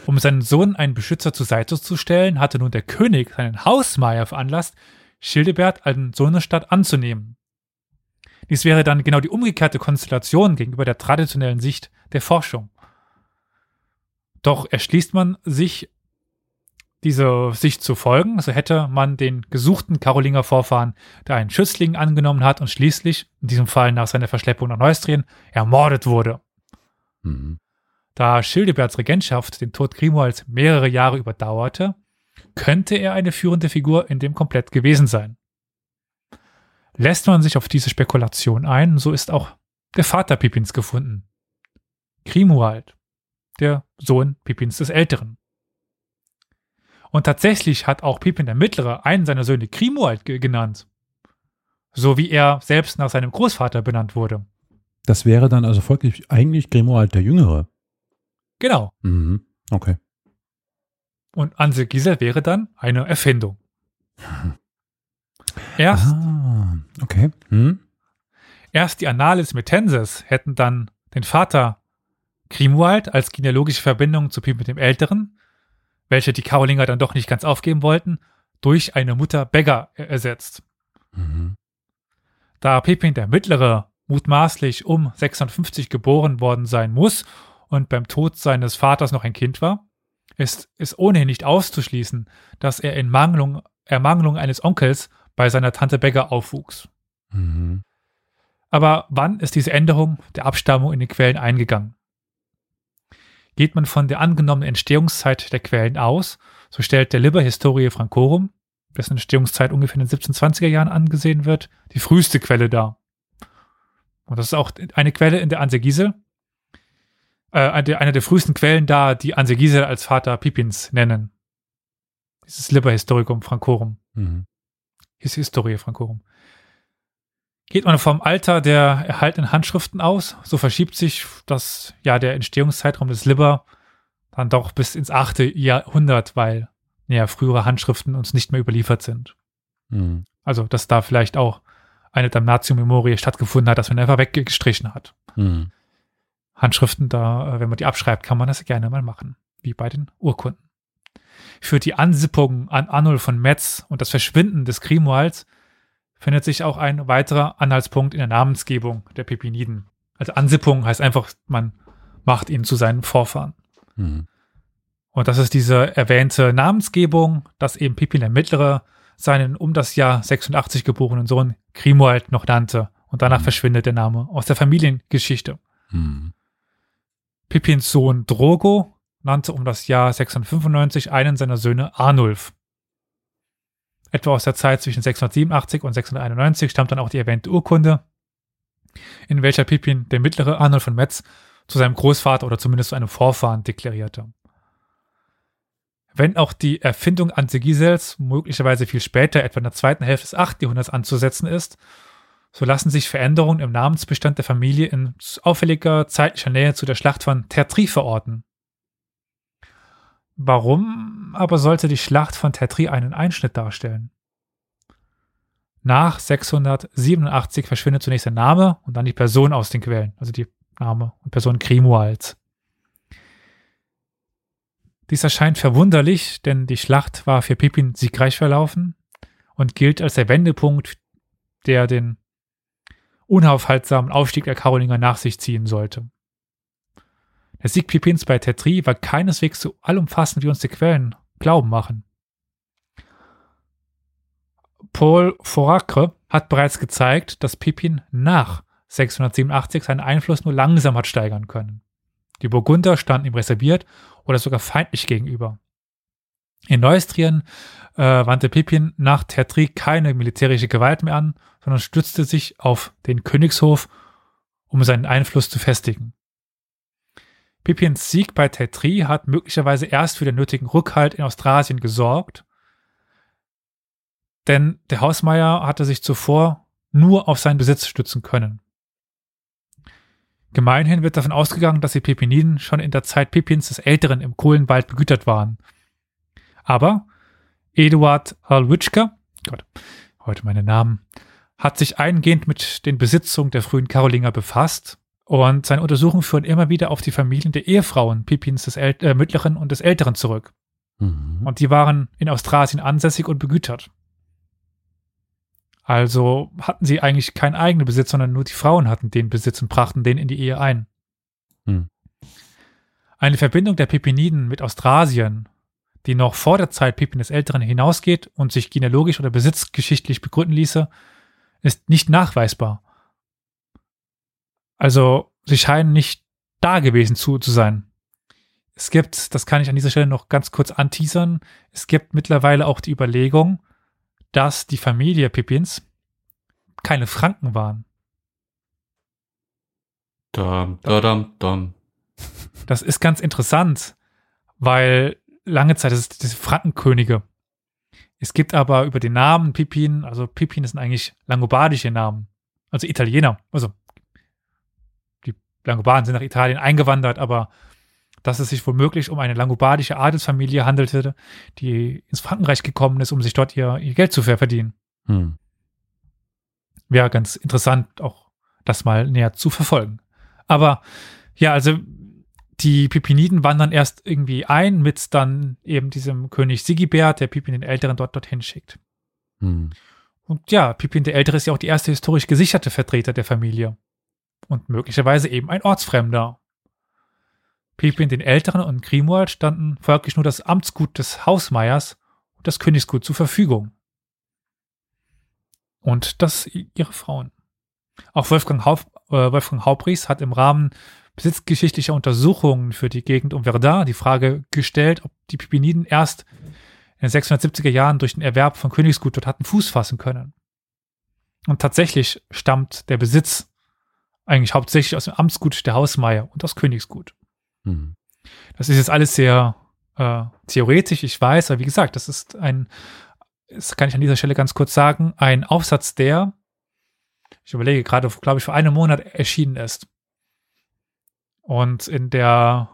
Um seinen Sohn einen Beschützer zur Seite zu stellen, hatte nun der König seinen Hausmeier veranlasst, Childebert als Sohnestadt anzunehmen. Dies wäre dann genau die umgekehrte Konstellation gegenüber der traditionellen Sicht der Forschung. Doch erschließt man sich, diese Sicht zu folgen, so hätte man den gesuchten Karolinger Vorfahren, der einen Schützling angenommen hat und schließlich, in diesem Fall nach seiner Verschleppung nach Neustrien, ermordet wurde. Mhm. Da Schildeberts Regentschaft den Tod Grimoalds mehrere Jahre überdauerte, könnte er eine führende Figur in dem Komplett gewesen sein. Lässt man sich auf diese Spekulation ein, so ist auch der Vater Pippins gefunden. Grimoald, der Sohn Pippins des Älteren. Und tatsächlich hat auch Pippin der Mittlere einen seiner Söhne Grimoald genannt. So wie er selbst nach seinem Großvater benannt wurde. Das wäre dann also folglich eigentlich Grimoald der Jüngere. Genau. Mhm. Okay. Und Ansel Gisel wäre dann eine Erfindung. Erst, ah, okay. Hm? erst die Annales Metenses hätten dann den Vater Grimoald als genealogische Verbindung zu Pippin dem Älteren, welche die Karolinger dann doch nicht ganz aufgeben wollten, durch eine Mutter Beggar ersetzt. Mhm. Da Pippin der Mittlere mutmaßlich um 650 geboren worden sein muss und beim Tod seines Vaters noch ein Kind war, ist es ohnehin nicht auszuschließen, dass er in Mangelung, Ermangelung eines Onkels bei seiner Tante Beggar aufwuchs. Mhm. Aber wann ist diese Änderung der Abstammung in den Quellen eingegangen? Geht man von der angenommenen Entstehungszeit der Quellen aus, so stellt der Liber Historie Francorum, dessen Entstehungszeit ungefähr in den 1720er Jahren angesehen wird, die früheste Quelle dar. Und das ist auch eine Quelle in der Anse Gisel, äh, eine der frühesten Quellen da, die Anse Gisel als Vater Pippins nennen. Dieses Liber Historicum Francorum. Mhm. His Historie Francorum. Geht man vom Alter der erhaltenen Handschriften aus, so verschiebt sich das, ja, der Entstehungszeitraum des Liber dann doch bis ins achte Jahrhundert, weil ja, frühere Handschriften uns nicht mehr überliefert sind. Mhm. Also, dass da vielleicht auch eine Damnatio Memoria stattgefunden hat, dass man einfach weggestrichen hat. Mhm. Handschriften, da, äh, wenn man die abschreibt, kann man das gerne mal machen, wie bei den Urkunden. Für die Ansippung an Annul von Metz und das Verschwinden des Grimoalds findet sich auch ein weiterer Anhaltspunkt in der Namensgebung der Pepiniden. Also Ansippung heißt einfach, man macht ihn zu seinen Vorfahren. Mhm. Und das ist diese erwähnte Namensgebung, dass eben Pippin der Mittlere seinen um das Jahr 86 geborenen Sohn Grimoald noch nannte. Und danach Mhm. verschwindet der Name aus der Familiengeschichte. Mhm. Pippins Sohn Drogo nannte um das Jahr 695 einen seiner Söhne Arnulf. Etwa aus der Zeit zwischen 687 und 691 stammt dann auch die erwähnte Urkunde, in welcher Pippin der mittlere Arnulf von Metz zu seinem Großvater oder zumindest zu einem Vorfahren deklarierte. Wenn auch die Erfindung Antigisels möglicherweise viel später, etwa in der zweiten Hälfte des 8. Jahrhunderts anzusetzen ist, so lassen sich Veränderungen im Namensbestand der Familie in auffälliger zeitlicher Nähe zu der Schlacht von Tertry verorten. Warum aber sollte die Schlacht von Tertry einen Einschnitt darstellen? Nach 687 verschwindet zunächst der Name und dann die Person aus den Quellen, also die Name und Person Grimoalds. Dies erscheint verwunderlich, denn die Schlacht war für Pippin siegreich verlaufen und gilt als der Wendepunkt, der den unaufhaltsamen Aufstieg der Karolinger nach sich ziehen sollte. Der Sieg Pippins bei Tetri war keineswegs so allumfassend, wie uns die Quellen glauben machen. Paul Foracre hat bereits gezeigt, dass Pippin nach 687 seinen Einfluss nur langsam hat steigern können. Die Burgunder standen ihm reserviert oder sogar feindlich gegenüber. In Neustrien äh, wandte Pippin nach Tertry keine militärische Gewalt mehr an, sondern stützte sich auf den Königshof um seinen Einfluss zu festigen. Pippins Sieg bei Tetri hat möglicherweise erst für den nötigen Rückhalt in Austrasien gesorgt, denn der Hausmeier hatte sich zuvor nur auf seinen Besitz stützen können. Gemeinhin wird davon ausgegangen, dass die Pepiniden schon in der Zeit Pippins des Älteren im Kohlenwald begütert waren. Aber Eduard Halwitschka, Gott, heute meine Namen, hat sich eingehend mit den Besitzungen der frühen Karolinger befasst und seine Untersuchungen führen immer wieder auf die Familien der Ehefrauen Pippins des El äh, Mittleren und des Älteren zurück. Mhm. Und die waren in Austrasien ansässig und begütert. Also hatten sie eigentlich keinen eigenen Besitz, sondern nur die Frauen hatten den Besitz und brachten den in die Ehe ein. Hm. Eine Verbindung der Pipiniden mit Austrasien, die noch vor der Zeit Pippin des Älteren hinausgeht und sich genealogisch oder besitzgeschichtlich begründen ließe, ist nicht nachweisbar. Also sie scheinen nicht da gewesen zu, zu sein. Es gibt, das kann ich an dieser Stelle noch ganz kurz anteasern, es gibt mittlerweile auch die Überlegung, dass die Familie Pippins keine Franken waren. Dam, da, dam, dam. Das ist ganz interessant, weil lange Zeit ist es diese Frankenkönige. Es gibt aber über den Namen Pippin, also Pippin sind eigentlich langobardische Namen, also Italiener. Also die Langobarden sind nach Italien eingewandert, aber dass es sich womöglich um eine langobardische Adelsfamilie handelte, die ins Frankenreich gekommen ist, um sich dort ihr, ihr Geld zu verdienen. Hm. Wäre ganz interessant, auch das mal näher zu verfolgen. Aber ja, also die Pippiniden wandern erst irgendwie ein mit dann eben diesem König Sigibert, der Pippin den Älteren dort dorthin schickt. Hm. Und ja, Pippin der Ältere ist ja auch die erste historisch gesicherte Vertreter der Familie. Und möglicherweise eben ein Ortsfremder. Pippin den Älteren und Grimoald standen folglich nur das Amtsgut des Hausmeiers und das Königsgut zur Verfügung. Und das ihre Frauen. Auch Wolfgang, Haupt, äh, Wolfgang Haupries hat im Rahmen besitzgeschichtlicher Untersuchungen für die Gegend um Verdun die Frage gestellt, ob die Pippiniden erst in den 670er Jahren durch den Erwerb von Königsgut dort hatten Fuß fassen können. Und tatsächlich stammt der Besitz eigentlich hauptsächlich aus dem Amtsgut der Hausmeier und aus Königsgut. Hm. Das ist jetzt alles sehr äh, theoretisch, ich weiß, aber wie gesagt, das ist ein, das kann ich an dieser Stelle ganz kurz sagen, ein Aufsatz, der, ich überlege gerade, glaube ich, vor einem Monat erschienen ist. Und in der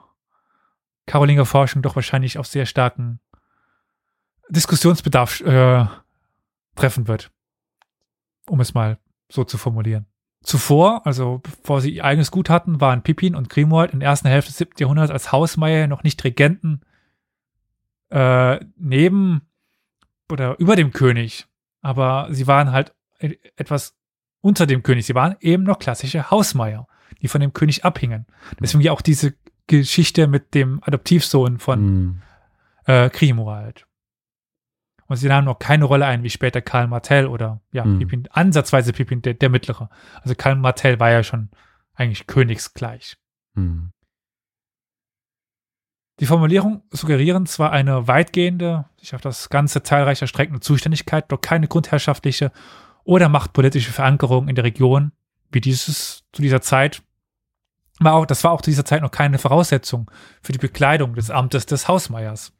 Karolinger Forschung doch wahrscheinlich auf sehr starken Diskussionsbedarf äh, treffen wird. Um es mal so zu formulieren. Zuvor, also bevor sie ihr eigenes Gut hatten, waren Pippin und Grimoald in der ersten Hälfte des 7. Jahrhunderts als Hausmeier noch nicht Regenten äh, neben oder über dem König. Aber sie waren halt etwas unter dem König. Sie waren eben noch klassische Hausmeier, die von dem König abhingen. Deswegen ja auch diese Geschichte mit dem Adoptivsohn von Hm. äh, Grimoald. Und sie nahmen noch keine Rolle ein, wie später Karl Martell oder ja, Mhm. Pippin, ansatzweise Pippin, der, der Mittlere. Also Karl Martell war ja schon eigentlich königsgleich. Hm. Die Formulierungen suggerieren zwar eine weitgehende, sich auf das ganze Teilreich erstreckende Zuständigkeit, doch keine grundherrschaftliche oder machtpolitische Verankerung in der Region, wie dieses zu dieser Zeit war auch, das war auch zu dieser Zeit noch keine Voraussetzung für die Bekleidung des Amtes des Hausmeiers.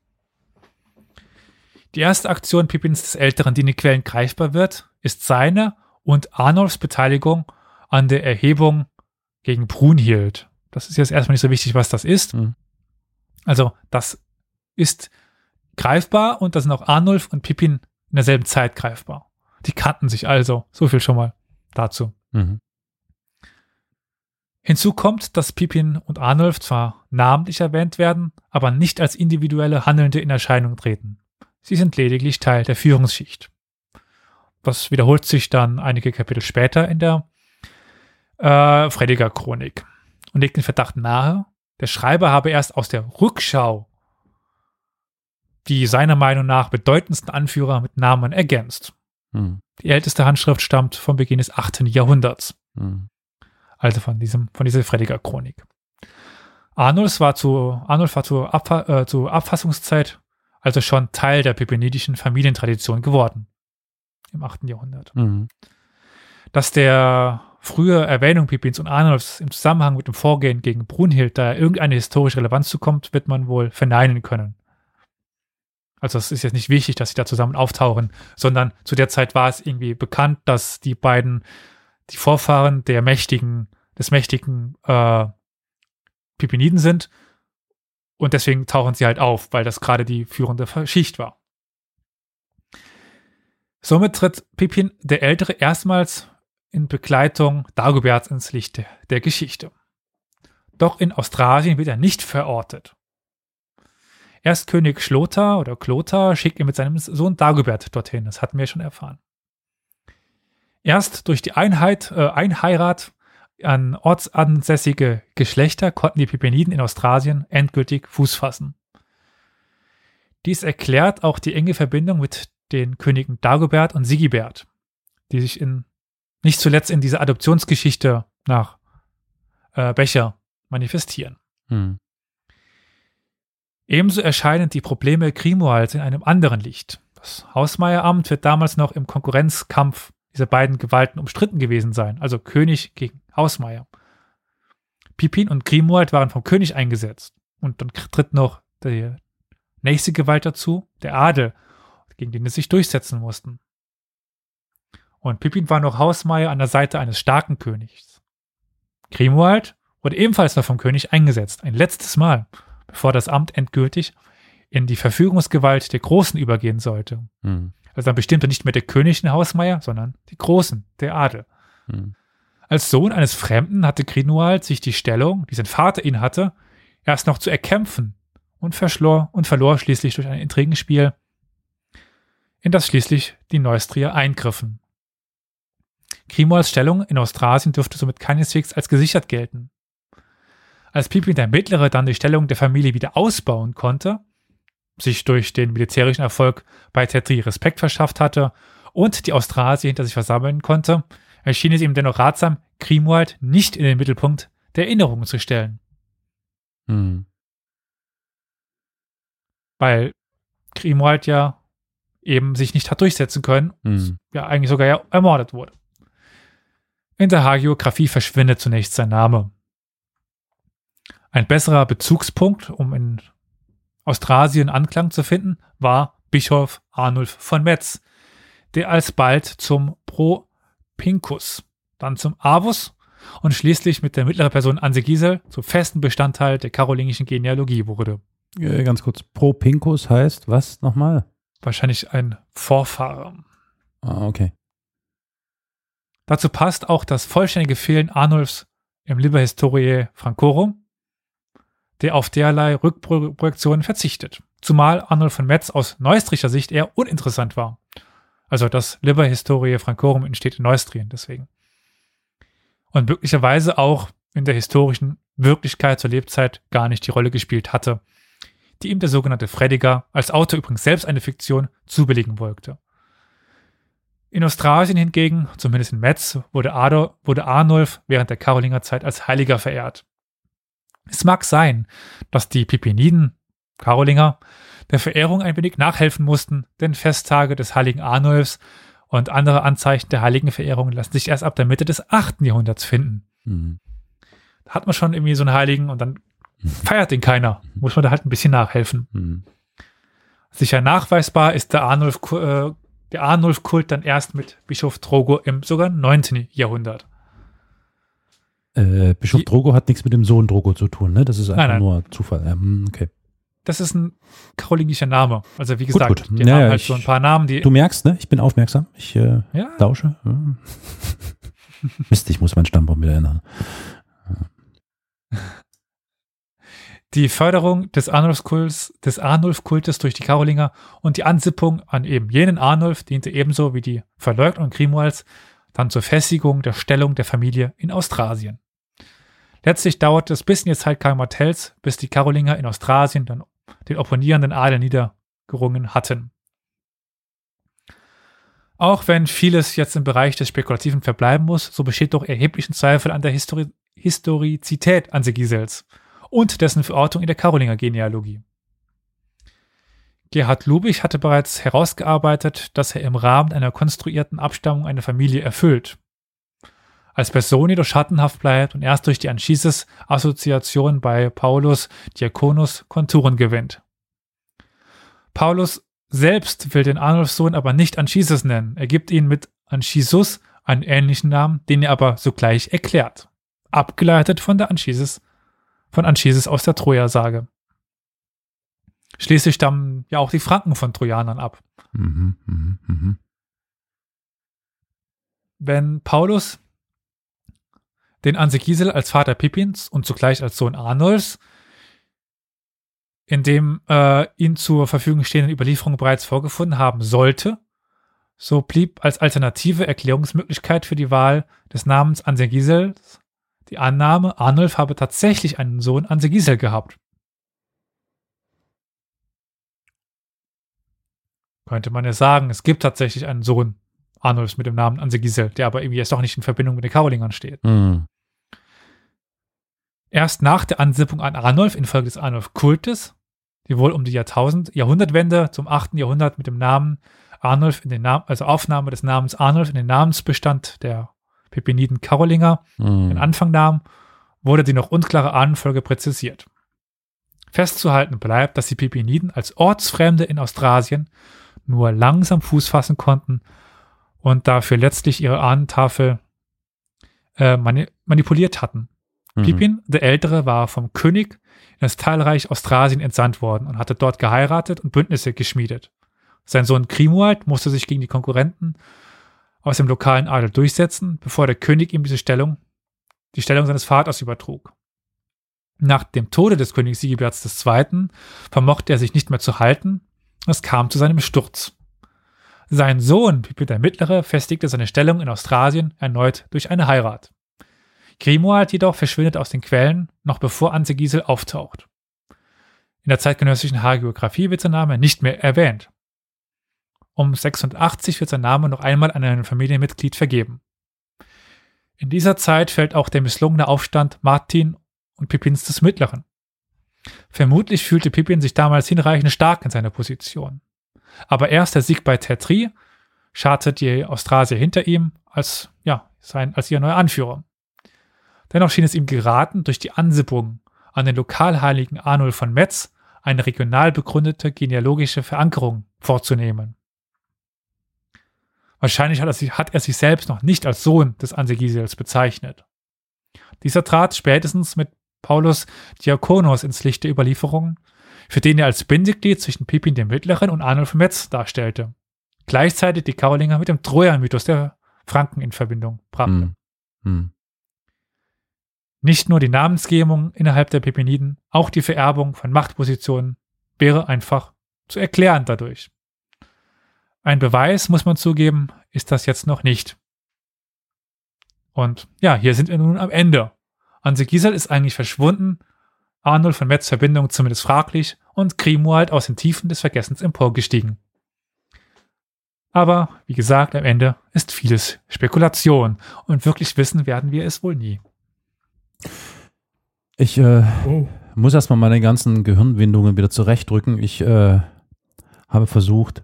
Die erste Aktion Pippins des Älteren, die in den Quellen greifbar wird, ist seine und Arnulfs Beteiligung an der Erhebung gegen Brunhild. Das ist jetzt erstmal nicht so wichtig, was das ist. Mhm. Also, das ist greifbar und da sind auch Arnulf und Pippin in derselben Zeit greifbar. Die kannten sich also. So viel schon mal dazu. Mhm. Hinzu kommt, dass Pippin und Arnulf zwar namentlich erwähnt werden, aber nicht als individuelle Handelnde in Erscheinung treten. Sie sind lediglich Teil der Führungsschicht. Das wiederholt sich dann einige Kapitel später in der äh, Frediger Chronik und legt den Verdacht nahe, der Schreiber habe erst aus der Rückschau die seiner Meinung nach bedeutendsten Anführer mit Namen ergänzt. Hm. Die älteste Handschrift stammt vom Beginn des 8. Jahrhunderts Hm. Also von diesem, von dieser Frediger Chronik. Arnulf war zu, Arnulf war zur, Abfa äh, zur Abfassungszeit also schon Teil der pepinidischen Familientradition geworden. Im 8. Jahrhundert. Mhm. Dass der frühe Erwähnung Pipins und Arnulfs im Zusammenhang mit dem Vorgehen gegen Brunhild da irgendeine historische Relevanz zukommt, wird man wohl verneinen können. Also es ist jetzt nicht wichtig, dass sie da zusammen auftauchen, sondern zu der Zeit war es irgendwie bekannt, dass die beiden die Vorfahren der mächtigen, des mächtigen äh, Pipiniden sind und deswegen tauchen sie halt auf, weil das gerade die führende Schicht war. Somit tritt Pippin der Ältere erstmals in Begleitung Dagoberts ins Licht der Geschichte. Doch in Austrasien wird er nicht verortet. Erst König Schlotter oder Klotter schickt ihn mit seinem Sohn Dagobert dorthin, das hatten wir schon erfahren. Erst durch die Einheit, äh, Einheirat an ortsansässige Geschlechter konnten die Pipeniden in Austrasien endgültig Fuß fassen. Dies erklärt auch die enge Verbindung mit den Königen Dagobert und Sigibert, die sich in nicht zuletzt in dieser Adoptionsgeschichte nach äh, Becher manifestieren. Hm. Ebenso erscheinen die Probleme Grimoalds in einem anderen Licht. Das Hausmeieramt wird damals noch im Konkurrenzkampf dieser beiden Gewalten umstritten gewesen sein, also König gegen Hausmeier. Pipin und Grimoald waren vom König eingesetzt. Und dann tritt noch die nächste Gewalt dazu, der Adel, gegen den sie sich durchsetzen mussten. Und Pippin war noch Hausmeier an der Seite eines starken Königs. Grimoald wurde ebenfalls noch vom König eingesetzt, ein letztes Mal, bevor das Amt endgültig in die Verfügungsgewalt der Großen übergehen sollte. Mhm. Also dann bestimmte nicht mehr der König den Hausmeier, sondern die Großen, der Adel. Mhm. Als Sohn eines Fremden hatte Grimoald sich die Stellung, die sein Vater ihn hatte, erst noch zu erkämpfen und verschlor und verlor schließlich durch ein Intrigenspiel, in das schließlich die Neustrier eingriffen. Grimoalds Stellung in Austrasien dürfte somit keineswegs als gesichert gelten. Als Pippin der Mittlere dann die Stellung der Familie wieder ausbauen konnte, sich durch den militärischen Erfolg bei Tetri Respekt verschafft hatte und die Austrasier hinter sich versammeln konnte, erschien es ihm dennoch ratsam, Grimoald nicht in den Mittelpunkt der Erinnerungen zu stellen. Hm. Weil Grimoald ja eben sich nicht hat durchsetzen können, hm. ja eigentlich sogar ja ermordet wurde. In der Hagiografie verschwindet zunächst sein Name. Ein besserer Bezugspunkt, um in Austrasien Anklang zu finden, war Bischof Arnulf von Metz, der alsbald zum Propincus, dann zum Avus und schließlich mit der mittleren Person Anse Gisel zum festen Bestandteil der karolingischen Genealogie wurde. Äh, ganz kurz, Propincus heißt was nochmal? Wahrscheinlich ein Vorfahre. Ah, okay. Dazu passt auch das vollständige Fehlen Arnulfs im Liber Historiae Francorum, der auf derlei Rückprojektionen verzichtet. Zumal Arnulf von Metz aus neustrischer Sicht eher uninteressant war. Also das Liber Historiae Francorum entsteht in Neustrien deswegen. Und möglicherweise auch in der historischen Wirklichkeit zur Lebzeit gar nicht die Rolle gespielt hatte, die ihm der sogenannte Frediger, als Autor übrigens selbst eine Fiktion, zubilligen wollte. In Australien hingegen, zumindest in Metz, wurde, Adolf, wurde Arnulf während der Karolingerzeit als Heiliger verehrt. Es mag sein, dass die Pipiniden, Karolinger, der Verehrung ein wenig nachhelfen mussten, denn Festtage des heiligen Arnulfs und andere Anzeichen der heiligen Verehrung lassen sich erst ab der Mitte des 8. Jahrhunderts finden. Mhm. Da hat man schon irgendwie so einen Heiligen und dann feiert den keiner. Muss man da halt ein bisschen nachhelfen. Mhm. Sicher nachweisbar ist der Arnulf äh, der Arnulf-Kult dann erst mit Bischof Drogo im sogar 19. Jahrhundert. Äh, Bischof Die, Drogo hat nichts mit dem Sohn Drogo zu tun, ne? Das ist einfach nein, nein. nur Zufall. Ähm, okay. Das ist ein karolingischer Name. Also wie gesagt, gut, gut. die ja, haben halt ich, so ein paar Namen, die. Du merkst, ne? Ich bin aufmerksam. Ich äh, ja. lausche. Mist, ich muss meinen Stammbaum wieder ändern. die Förderung des Arnulfkults, des Arnulf-Kultes durch die Karolinger und die Ansippung an eben jenen Arnulf diente ebenso wie die Verleugnung Grimoalds dann zur Festigung der Stellung der Familie in Austrasien. Letztlich dauerte es bis in die Zeit Karl Martells, bis die Karolinger in Austrasien dann den opponierenden Adel niedergerungen hatten. Auch wenn vieles jetzt im Bereich des Spekulativen verbleiben muss, so besteht doch erheblichen Zweifel an der Histori Historizität Ansegisels und dessen Verortung in der Karolinger Genealogie. Gerhard Lubich hatte bereits herausgearbeitet, dass er im Rahmen einer konstruierten Abstammung eine Familie erfüllt. Als Person jedoch schattenhaft bleibt und erst durch die Anchises-Assoziation bei Paulus Diakonus Konturen gewinnt. Paulus selbst will den Arnulfs-Sohn aber nicht Anchises nennen. Er gibt ihn mit Anchisus einen ähnlichen Namen, den er aber sogleich erklärt. Abgeleitet von der Anchises, von Anchises aus der Troja-Sage. Schließlich stammen ja auch die Franken von Trojanern ab. Mhm, mhm, mhm. Wenn Paulus den Ansegisel als Vater Pippins und zugleich als Sohn Arnulfs in dem äh, ihn zur Verfügung stehenden Überlieferung bereits vorgefunden haben sollte, so blieb als alternative Erklärungsmöglichkeit für die Wahl des Namens Ansegisels die Annahme, Arnulf habe tatsächlich einen Sohn Ansegisel gehabt. Könnte man ja sagen, es gibt tatsächlich einen Sohn Arnulfs mit dem Namen Ansegisel, der aber irgendwie jetzt doch nicht in Verbindung mit den Karolingern steht. Mhm. Erst nach der Ansippung an Arnulf infolge des Arnulf-Kultes, die wohl um die Jahrtausend, Jahrhundertwende zum 8. Jahrhundert mit dem Namen Arnulf in den Namen, also Aufnahme des Namens Arnulf in den Namensbestand der Pepiniden Karolinger Mhm. in Anfang nahm, wurde die noch unklare Ahnenfolge präzisiert. Festzuhalten bleibt, dass die Pepiniden als Ortsfremde in Austrasien nur langsam Fuß fassen konnten und dafür letztlich ihre Ahnentafel äh, mani manipuliert hatten. Mhm. Pipin, der Ältere, war vom König in das Teilreich Austrasien entsandt worden und hatte dort geheiratet und Bündnisse geschmiedet. Sein Sohn Grimoald musste sich gegen die Konkurrenten aus dem lokalen Adel durchsetzen, bevor der König ihm diese Stellung, die Stellung seines Vaters übertrug. Nach dem Tode des Königs Sigiberts II. vermochte er sich nicht mehr zu halten, es kam zu seinem Sturz. Sein Sohn, Pipin der Mittlere, festigte seine Stellung in Austrasien erneut durch eine Heirat. Grimoald jedoch verschwindet aus den Quellen, noch bevor Ansegisel auftaucht. In der zeitgenössischen Hagiografie wird sein Name nicht mehr erwähnt. Um 86 wird sein Name noch einmal an ein Familienmitglied vergeben. In dieser Zeit fällt auch der misslungene Aufstand Martin und Pippins des Mittleren. Vermutlich fühlte Pippin sich damals hinreichend stark in seiner Position. Aber erst der Sieg bei Tertri scharte die Austrasier hinter ihm als, ja, sein, als ihr neuer Anführer. Dennoch schien es ihm geraten, durch die Ansippung an den Lokalheiligen Arnulf von Metz eine regional begründete genealogische Verankerung vorzunehmen. Wahrscheinlich hat er, sich, hat er sich selbst noch nicht als Sohn des Ansegisels bezeichnet. Dieser trat spätestens mit Paulus Diakonos ins Licht der Überlieferungen, für den er als Bindeglied zwischen Pippin dem Mittleren und Arnulf von Metz darstellte. Gleichzeitig die Karolinger mit dem Trojan-Mythos der Franken in Verbindung brachte. Mhm. Mhm. Nicht nur die Namensgebung innerhalb der Pepiniden, auch die Vererbung von Machtpositionen wäre einfach zu erklären dadurch. Ein Beweis, muss man zugeben, ist das jetzt noch nicht. Und ja, hier sind wir nun am Ende. Anse Gisel ist eigentlich verschwunden, Arnold von Metz Verbindung zumindest fraglich und Grimoald aus den Tiefen des Vergessens emporgestiegen. Aber, wie gesagt, am Ende ist vieles Spekulation und wirklich wissen werden wir es wohl nie. Ich äh, Oh, muss erstmal meine ganzen Gehirnwindungen wieder zurechtrücken. Ich äh, habe versucht,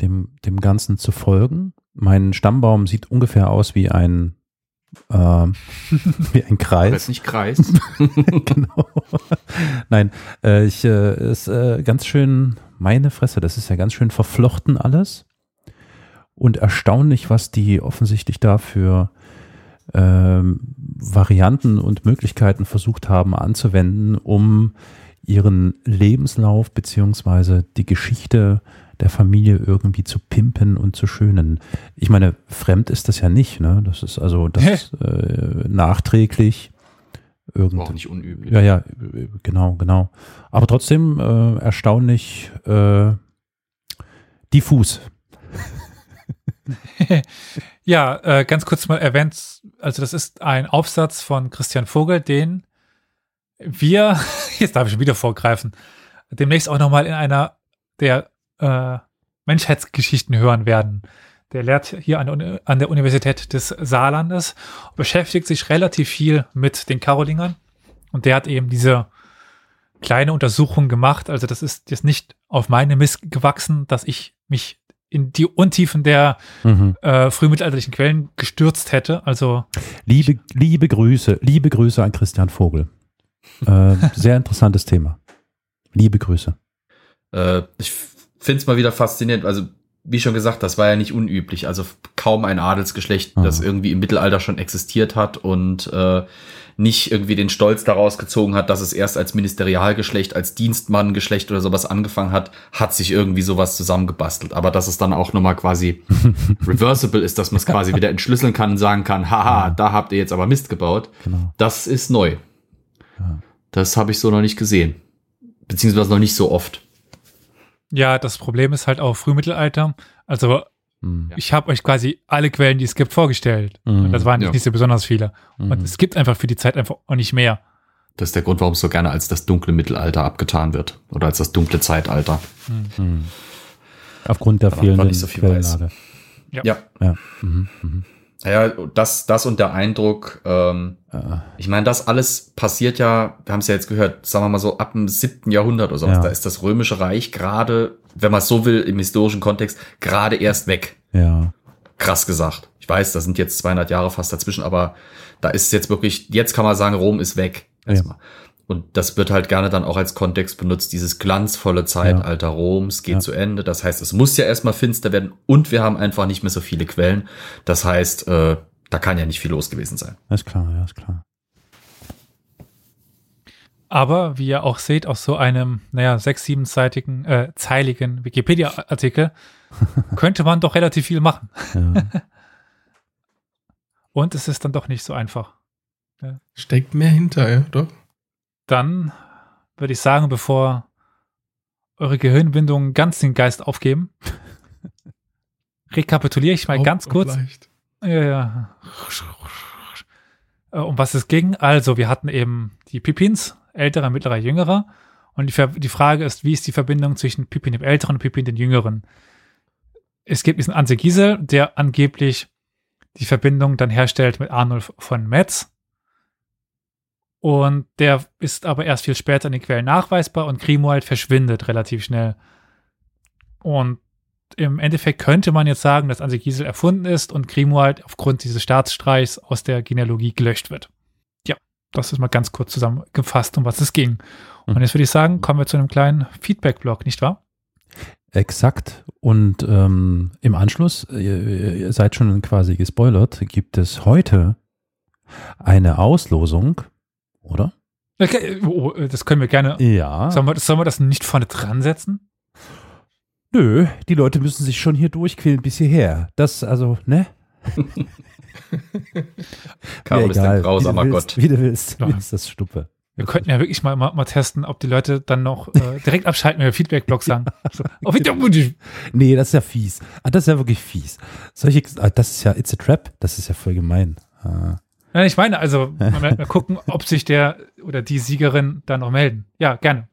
dem, dem Ganzen zu folgen. Mein Stammbaum sieht ungefähr aus wie ein, äh, wie ein Das Kreis. nicht Kreis. genau. Nein, äh, ich äh, ist äh, ganz schön, meine Fresse, das ist ja ganz schön verflochten alles. Und erstaunlich, was die offensichtlich da für ähm, Varianten und Möglichkeiten versucht haben anzuwenden, um ihren Lebenslauf beziehungsweise die Geschichte der Familie irgendwie zu pimpen und zu schönen. Ich meine, fremd ist das ja nicht, ne? Das ist also das äh, nachträglich War auch irgendwie. nicht unüblich. Ja, ja, genau, genau. Aber trotzdem äh, erstaunlich äh, diffus. Ja, äh, ganz kurz mal erwähnt, also das ist ein Aufsatz von Christian Vogel, den wir, jetzt darf ich schon wieder vorgreifen, demnächst auch nochmal in einer der äh, Menschheitsgeschichten hören werden. Der lehrt hier an der, an der Universität des Saarlandes, beschäftigt sich relativ viel mit den Karolingern und der hat eben diese kleine Untersuchung gemacht. Also das ist jetzt nicht auf meine Mist gewachsen, dass ich mich in die Untiefen der Mhm. äh, frühmittelalterlichen Quellen gestürzt hätte. Also Liebe, liebe Grüße, liebe Grüße an Christian Vogel. Äh, sehr interessantes Thema. Liebe Grüße. Äh, ich finde es mal wieder faszinierend. Also, wie schon gesagt, das war ja nicht unüblich. Also kaum ein Adelsgeschlecht, das Mhm. irgendwie im Mittelalter schon existiert hat und äh, nicht irgendwie den Stolz daraus gezogen hat, dass es erst als Ministerialgeschlecht, als Dienstmanngeschlecht oder sowas angefangen hat, hat sich irgendwie sowas zusammengebastelt. Aber dass es dann auch nochmal quasi reversible ist, dass man es quasi wieder entschlüsseln kann und sagen kann, haha, da habt ihr jetzt aber Mist gebaut. Genau. Das ist neu. Ja. Das habe ich so noch nicht gesehen. Beziehungsweise noch nicht so oft. Ja, das Problem ist halt auch Frühmittelalter. Also Mhm. ich habe euch quasi alle Quellen, die es gibt, vorgestellt. Mhm. Und das waren nicht, Ja. nicht so besonders viele. Und Mhm. es gibt einfach für die Zeit einfach auch nicht mehr. Das ist der Grund, warum es so gerne als das dunkle Mittelalter abgetan wird. Oder als das dunkle Zeitalter. Mhm. Aufgrund der fehlenden nicht so viel weiß. Quellenlage. Ja. Ja. Ja. Mhm. Mhm. Naja, das, das und der Eindruck, ähm, Ja. ich meine, das alles passiert ja, wir haben es ja jetzt gehört, sagen wir mal so, ab dem siebten Jahrhundert oder sowas. Ja. Da ist das Römische Reich gerade, wenn man es so will, im historischen Kontext, gerade erst weg. ja. Krass gesagt. Ich weiß, da sind jetzt 200 Jahre fast dazwischen, aber da ist es jetzt wirklich, jetzt kann man sagen, Rom ist weg. Erstmal. Und das wird halt gerne dann auch als Kontext benutzt, dieses glanzvolle Zeitalter Roms geht Ja. zu Ende. Das heißt, es muss ja erstmal finster werden und wir haben einfach nicht mehr so viele Quellen. Das heißt, äh, da kann ja nicht viel los gewesen sein. Ist klar, ja, ist klar. Aber wie ihr auch seht, aus so einem, naja, sechs-, siebenseitigen, äh, zeiligen Wikipedia-Artikel könnte man doch relativ viel machen. Ja. Und es ist dann doch nicht so einfach. Steckt mehr hinter, ja, doch? Dann würde ich sagen, bevor eure Gehirnwindungen ganz den Geist aufgeben, rekapituliere ich mal Auch ganz kurz. Ja, ja. Äh, Um was es ging. Also, wir hatten eben die Pippins, älterer, mittlerer, jüngerer. Und die, Ver die Frage ist, wie ist die Verbindung zwischen Pippin dem Älteren und Pippin den Jüngeren? Es gibt diesen Anse Gisel, der angeblich die Verbindung dann herstellt mit Arnulf von Metz. Und der ist aber erst viel später in den Quellen nachweisbar und Grimoald verschwindet relativ schnell. Und im Endeffekt könnte man jetzt sagen, dass Anse Gisel erfunden ist und Grimoald aufgrund dieses Staatsstreichs aus der Genealogie gelöscht wird. Ja, das ist mal ganz kurz zusammengefasst, um was es ging. Und Mhm. jetzt würde ich sagen, kommen wir zu einem kleinen Feedback-Blog, nicht wahr? Exakt. Und ähm, im Anschluss, ihr, ihr seid schon quasi gespoilert, gibt es heute eine Auslosung, oder? Okay, oh, oh, das können wir gerne. Ja. Sollen wir, sollen wir das nicht vorne dran setzen? Nö, die Leute müssen sich schon hier durchquälen bis hierher. Das, also, ne? Carol Mir ist ein grausamer wie du willst, Gott. Wie du willst, Ja. mir ist das Stuppe. Wir könnten ja wirklich mal, mal, mal testen, ob die Leute dann noch äh, direkt abschalten, wenn wir Feedback-Blog sagen. So, auf Wiedersehen. Nee, das ist ja fies. Ah, das ist ja wirklich fies. Solche, ah, das ist ja, it's a trap. Das ist ja voll gemein. Ah. Nein, ich meine, also mal, mal gucken, ob sich der oder die Siegerin dann noch melden. Ja, gerne.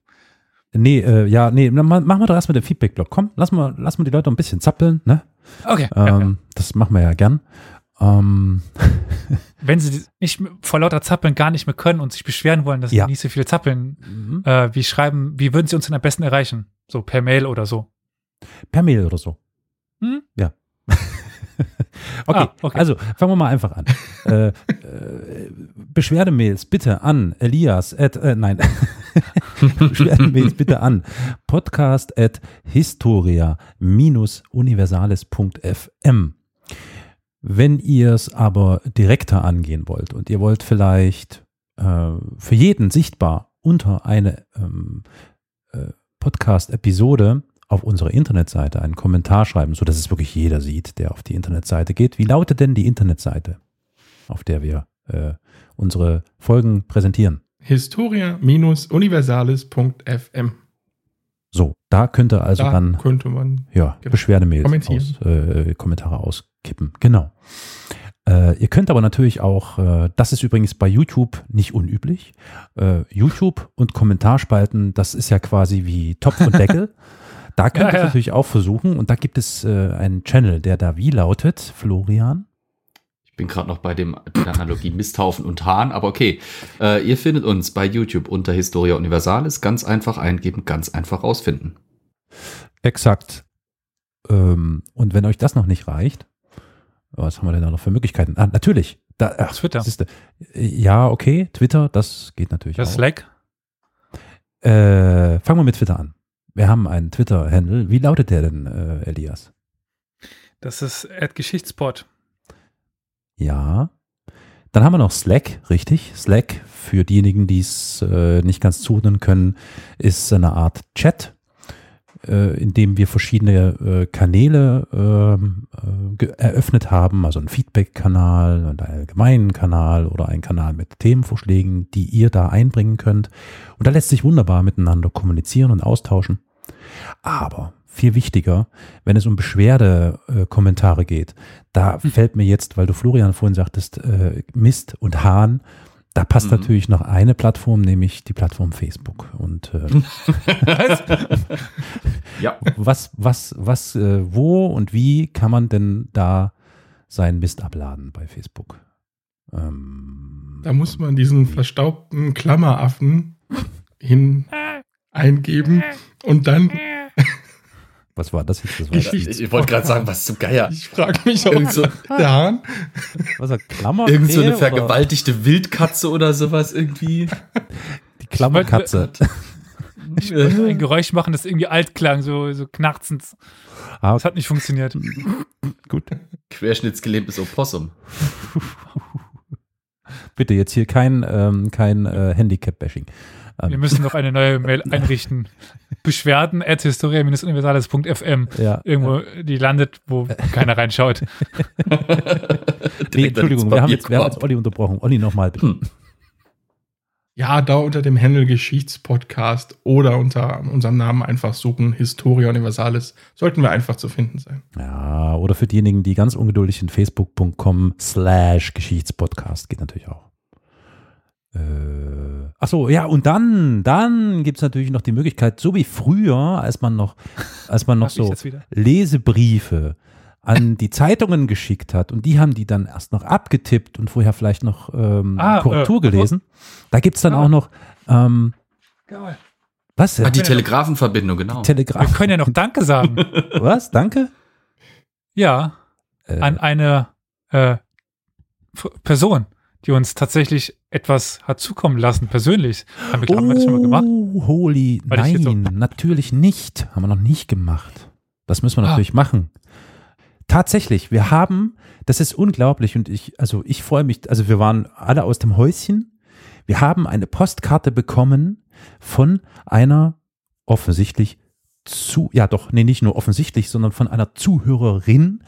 Nee, äh, ja, nee, machen wir doch erstmal den Feedback-Block. Komm, lass mal, lass mal die Leute ein bisschen zappeln, ne? Okay. ja, ja. Ähm, Das machen wir ja gern. Ähm, Wenn sie nicht vor lauter Zappeln gar nicht mehr können und sich beschweren wollen, dass Ja. sie nicht so viel zappeln, mhm. äh, wie schreiben, wie würden sie uns denn am besten erreichen? So per Mail oder so. per Mail oder so. Hm? Ja. okay, Ah, okay. also fangen wir mal einfach an. äh, äh, Beschwerdemails bitte an Elias at, äh, nein, Beschwerdemails bitte an podcast at historia-universales.fm. Wenn ihr es aber direkter angehen wollt und ihr wollt vielleicht äh, für jeden sichtbar unter eine ähm, äh, Podcast-Episode auf unserer Internetseite einen Kommentar schreiben, so dass es wirklich jeder sieht, der auf die Internetseite geht. Wie lautet denn die Internetseite, auf der wir äh, unsere Folgen präsentieren? Historia-universales.fm. So, da könnt ihr also Da dann könnte man. ja, Genau. Beschwerdemails aus, äh, Kommentare auskippen. Genau. Äh, ihr könnt aber natürlich auch, äh, das ist übrigens bei YouTube nicht unüblich, äh, YouTube und Kommentarspalten, das ist ja quasi wie Topf und Deckel. Da könnt Ja, ihr ja. natürlich auch versuchen und da gibt es äh, einen Channel, der da wie lautet, Florian. Ich bin gerade noch bei dem der Analogie Misthaufen und Hahn, aber okay. Äh, ihr findet uns bei YouTube unter Historia Universalis. Ganz einfach eingeben, ganz einfach rausfinden. Exakt. Ähm, und wenn euch das noch nicht reicht, was haben wir denn da noch für Möglichkeiten? Ah, natürlich. Da, ach, Twitter. siehste. Ja, okay, Twitter, das geht natürlich Das auch. Slack. Äh, fangen wir mit Twitter an. Wir haben einen Twitter-Handle. Wie lautet der denn, äh, Elias? Das ist Ad Geschichtspot. Ja. Dann haben wir noch Slack, richtig. Slack, für diejenigen, die es äh, nicht ganz zuordnen können, ist eine Art Chat, äh, in dem wir verschiedene äh, Kanäle ähm, äh, eröffnet haben, also einen Feedback-Kanal und einen allgemeinen Kanal oder einen Kanal mit Themenvorschlägen, die ihr da einbringen könnt. Und da lässt sich wunderbar miteinander kommunizieren und austauschen. Aber viel wichtiger, wenn es um Beschwerde-Kommentare geht, da fällt mir jetzt, weil du Florian vorhin sagtest, äh, Mist und Hahn, da passt Mhm. natürlich noch eine Plattform, nämlich die Plattform Facebook. Und äh, Ja. was, was, was, äh, wo und wie kann man denn da seinen Mist abladen bei Facebook? Ähm, Da muss man diesen verstaubten Klammeraffen hin eingeben und dann, was war das jetzt? Das war, Ich- Ich, ich wollte gerade sagen, was zum Geier. ich frage mich, ob Irgend so, der Hahn, was war Klammer? irgend so eine oder vergewaltigte Wildkatze oder sowas irgendwie. Die Klammerkatze. Ich wollte ein Geräusch machen, das irgendwie alt klang, so, so knarzend. Ah, Das hat nicht funktioniert. gut. Querschnittsgelähmtes Opossum. Bitte jetzt hier kein, ähm, kein äh, Handicap-Bashing. Wir müssen noch eine neue Mail einrichten. Beschwerden at historia-universales.fm. Ja. Irgendwo, die landet, wo keiner reinschaut. Nee, Entschuldigung, wir haben jetzt, wir haben jetzt Olli unterbrochen. Olli nochmal bitte. Hm. ja, da unter dem Handel Geschichtspodcast oder unter unserem Namen einfach suchen, Historia Universalis, sollten wir einfach zu finden sein. Ja, oder für diejenigen, die ganz ungeduldig sind, facebook.com slash Geschichtspodcast geht natürlich auch. Äh, ach so, ja, und dann, dann gibt's natürlich noch die Möglichkeit, so wie früher, als man noch, als man noch so? Lesebriefe an die Zeitungen geschickt hat und die haben die dann erst noch abgetippt und vorher vielleicht noch ähm, Ah, Korrektur äh, gelesen. Da gibt's dann Ah. auch noch, ähm, Geil. was denn? Ah, die Telegrafenverbindung, genau. Wir Telegraph. können ja noch Danke sagen. Was? Danke? Ja, Äh, an eine äh, Person, die uns tatsächlich etwas hat zukommen lassen, persönlich. Haben wir, glaube ich, das schon mal gemacht. Oh, holy, Weil jetzt so- nein, natürlich nicht. Haben wir noch nicht gemacht. Das müssen wir Ah. natürlich machen. Tatsächlich, wir haben, das ist unglaublich und ich, also ich freue mich, also wir waren alle aus dem Häuschen. Wir haben eine Postkarte bekommen von einer offensichtlich zu, ja doch, nee, nicht nur offensichtlich, sondern von einer Zuhörerin,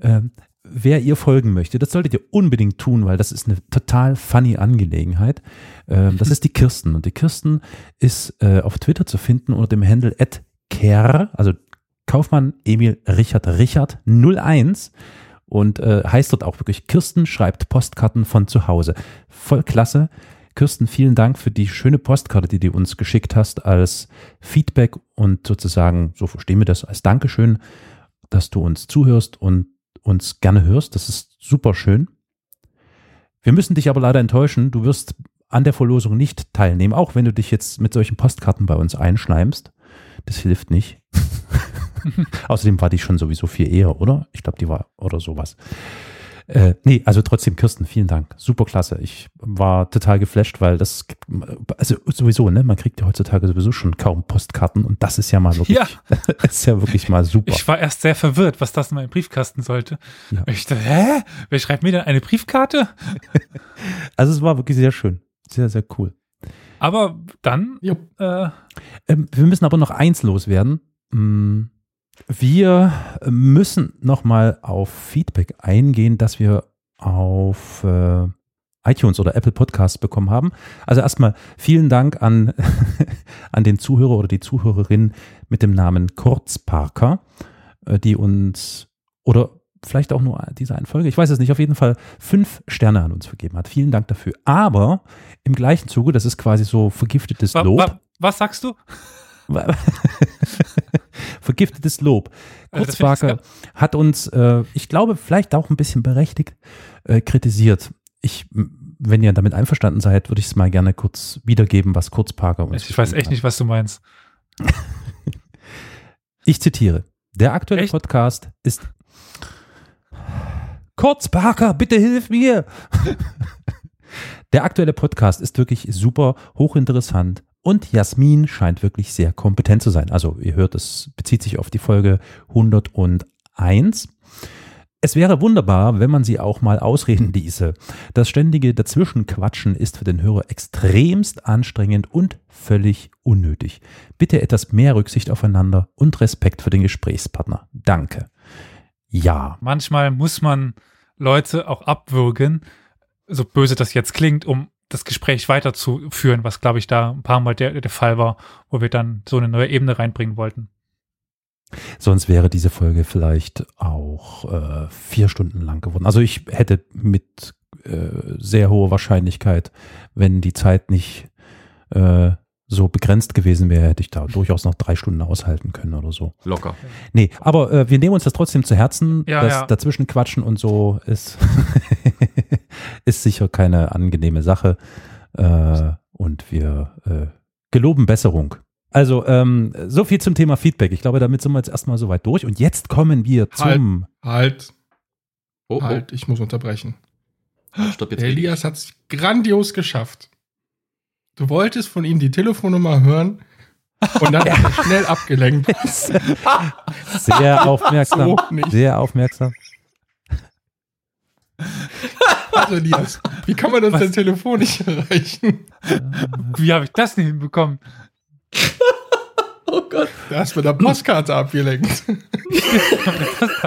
ähm, wer ihr folgen möchte. Das solltet ihr unbedingt tun, weil das ist eine total funny Angelegenheit. Ähm, das ist die Kirsten und die Kirsten ist äh, auf Twitter zu finden unter dem Handle @ker, also Kaufmann Emil Richard Richard 01 und äh, heißt dort auch wirklich Kirsten schreibt Postkarten von zu Hause. Voll klasse. Kirsten, vielen Dank für die schöne Postkarte, die du uns geschickt hast als Feedback und sozusagen, so verstehen wir das, als Dankeschön, dass du uns zuhörst und uns gerne hörst. Das ist super schön. Wir müssen dich aber leider enttäuschen. Du wirst an der Verlosung nicht teilnehmen, auch wenn du dich jetzt mit solchen Postkarten bei uns einschleimst. Das hilft nicht. Außerdem war die schon sowieso viel eher, oder? Ich glaube, die war oder sowas. Äh, nee, also trotzdem, Kirsten, vielen Dank. Super klasse. Ich war total geflasht, weil das, also sowieso, ne, man kriegt ja heutzutage sowieso schon kaum Postkarten und das ist ja mal wirklich, Ja. ist ja wirklich mal super. Ich war erst sehr verwirrt, was das in meinem Briefkasten sollte. Ja. Ich dachte, hä? Wer schreibt mir denn eine Briefkarte? Also es war wirklich sehr schön. Sehr, sehr cool. Aber dann, äh, Ähm, wir müssen aber noch eins loswerden. Mm, Wir müssen nochmal auf Feedback eingehen, das wir auf äh, iTunes oder Apple Podcasts bekommen haben. Also erstmal vielen Dank an, an den Zuhörer oder die Zuhörerin mit dem Namen Kurzparker, äh, die uns oder vielleicht auch nur diese eine Folge, ich weiß es nicht, auf jeden Fall fünf Sterne an uns vergeben hat. Vielen Dank dafür. Aber im gleichen Zuge, das ist quasi so vergiftetes Lob. wa, was sagst du? Vergiftetes Lob. Ich Kurzbarker hat uns, äh, ich glaube, vielleicht auch ein bisschen berechtigt äh, kritisiert. Ich, wenn ihr damit einverstanden seid, würde ich es mal gerne kurz wiedergeben, was Kurzparker uns Ich weiß echt hat. nicht, was du meinst. Ich zitiere. Der aktuelle Echt? Podcast ist. Kurz, Parker, bitte hilf mir! Der aktuelle Podcast ist wirklich super, hochinteressant und Jasmin scheint wirklich sehr kompetent zu sein. Also, ihr hört, es bezieht sich auf die Folge 101. Es wäre wunderbar, wenn man sie auch mal ausreden ließe. Das ständige Dazwischenquatschen ist für den Hörer extremst anstrengend und völlig unnötig. Bitte etwas mehr Rücksicht aufeinander und Respekt für den Gesprächspartner. Danke. Ja, Manchmal muss man Leute auch abwürgen, so böse das jetzt klingt, um das Gespräch weiterzuführen, was, glaube ich, da ein paar Mal der, der Fall war, wo wir dann so eine neue Ebene reinbringen wollten. sonst wäre diese Folge vielleicht auch äh, vier Stunden lang geworden. Also ich hätte mit äh, sehr hoher Wahrscheinlichkeit, wenn die Zeit nicht äh, so begrenzt gewesen wäre, hätte ich da durchaus noch drei Stunden aushalten können oder so. Locker. Nee, aber äh, wir nehmen uns das trotzdem zu Herzen. Ja, das ja. dazwischen quatschen und so ist, ist sicher keine angenehme Sache. Äh, und wir äh, geloben Besserung. Also, ähm, so viel zum Thema Feedback. Ich glaube, damit sind wir jetzt erstmal soweit durch. Und jetzt kommen wir zum. Halt, Oh, halt, ich muss unterbrechen. stopp jetzt. Der Elias hat es grandios geschafft. Du wolltest von ihm die Telefonnummer hören und dann er schnell abgelenkt. Sehr aufmerksam. So. Sehr aufmerksam. Also Elias, wie kann man das Was? denn telefonisch erreichen? Wie habe ich das denn hinbekommen? Oh Gott. Da hast du mit der Postkarte abgelenkt.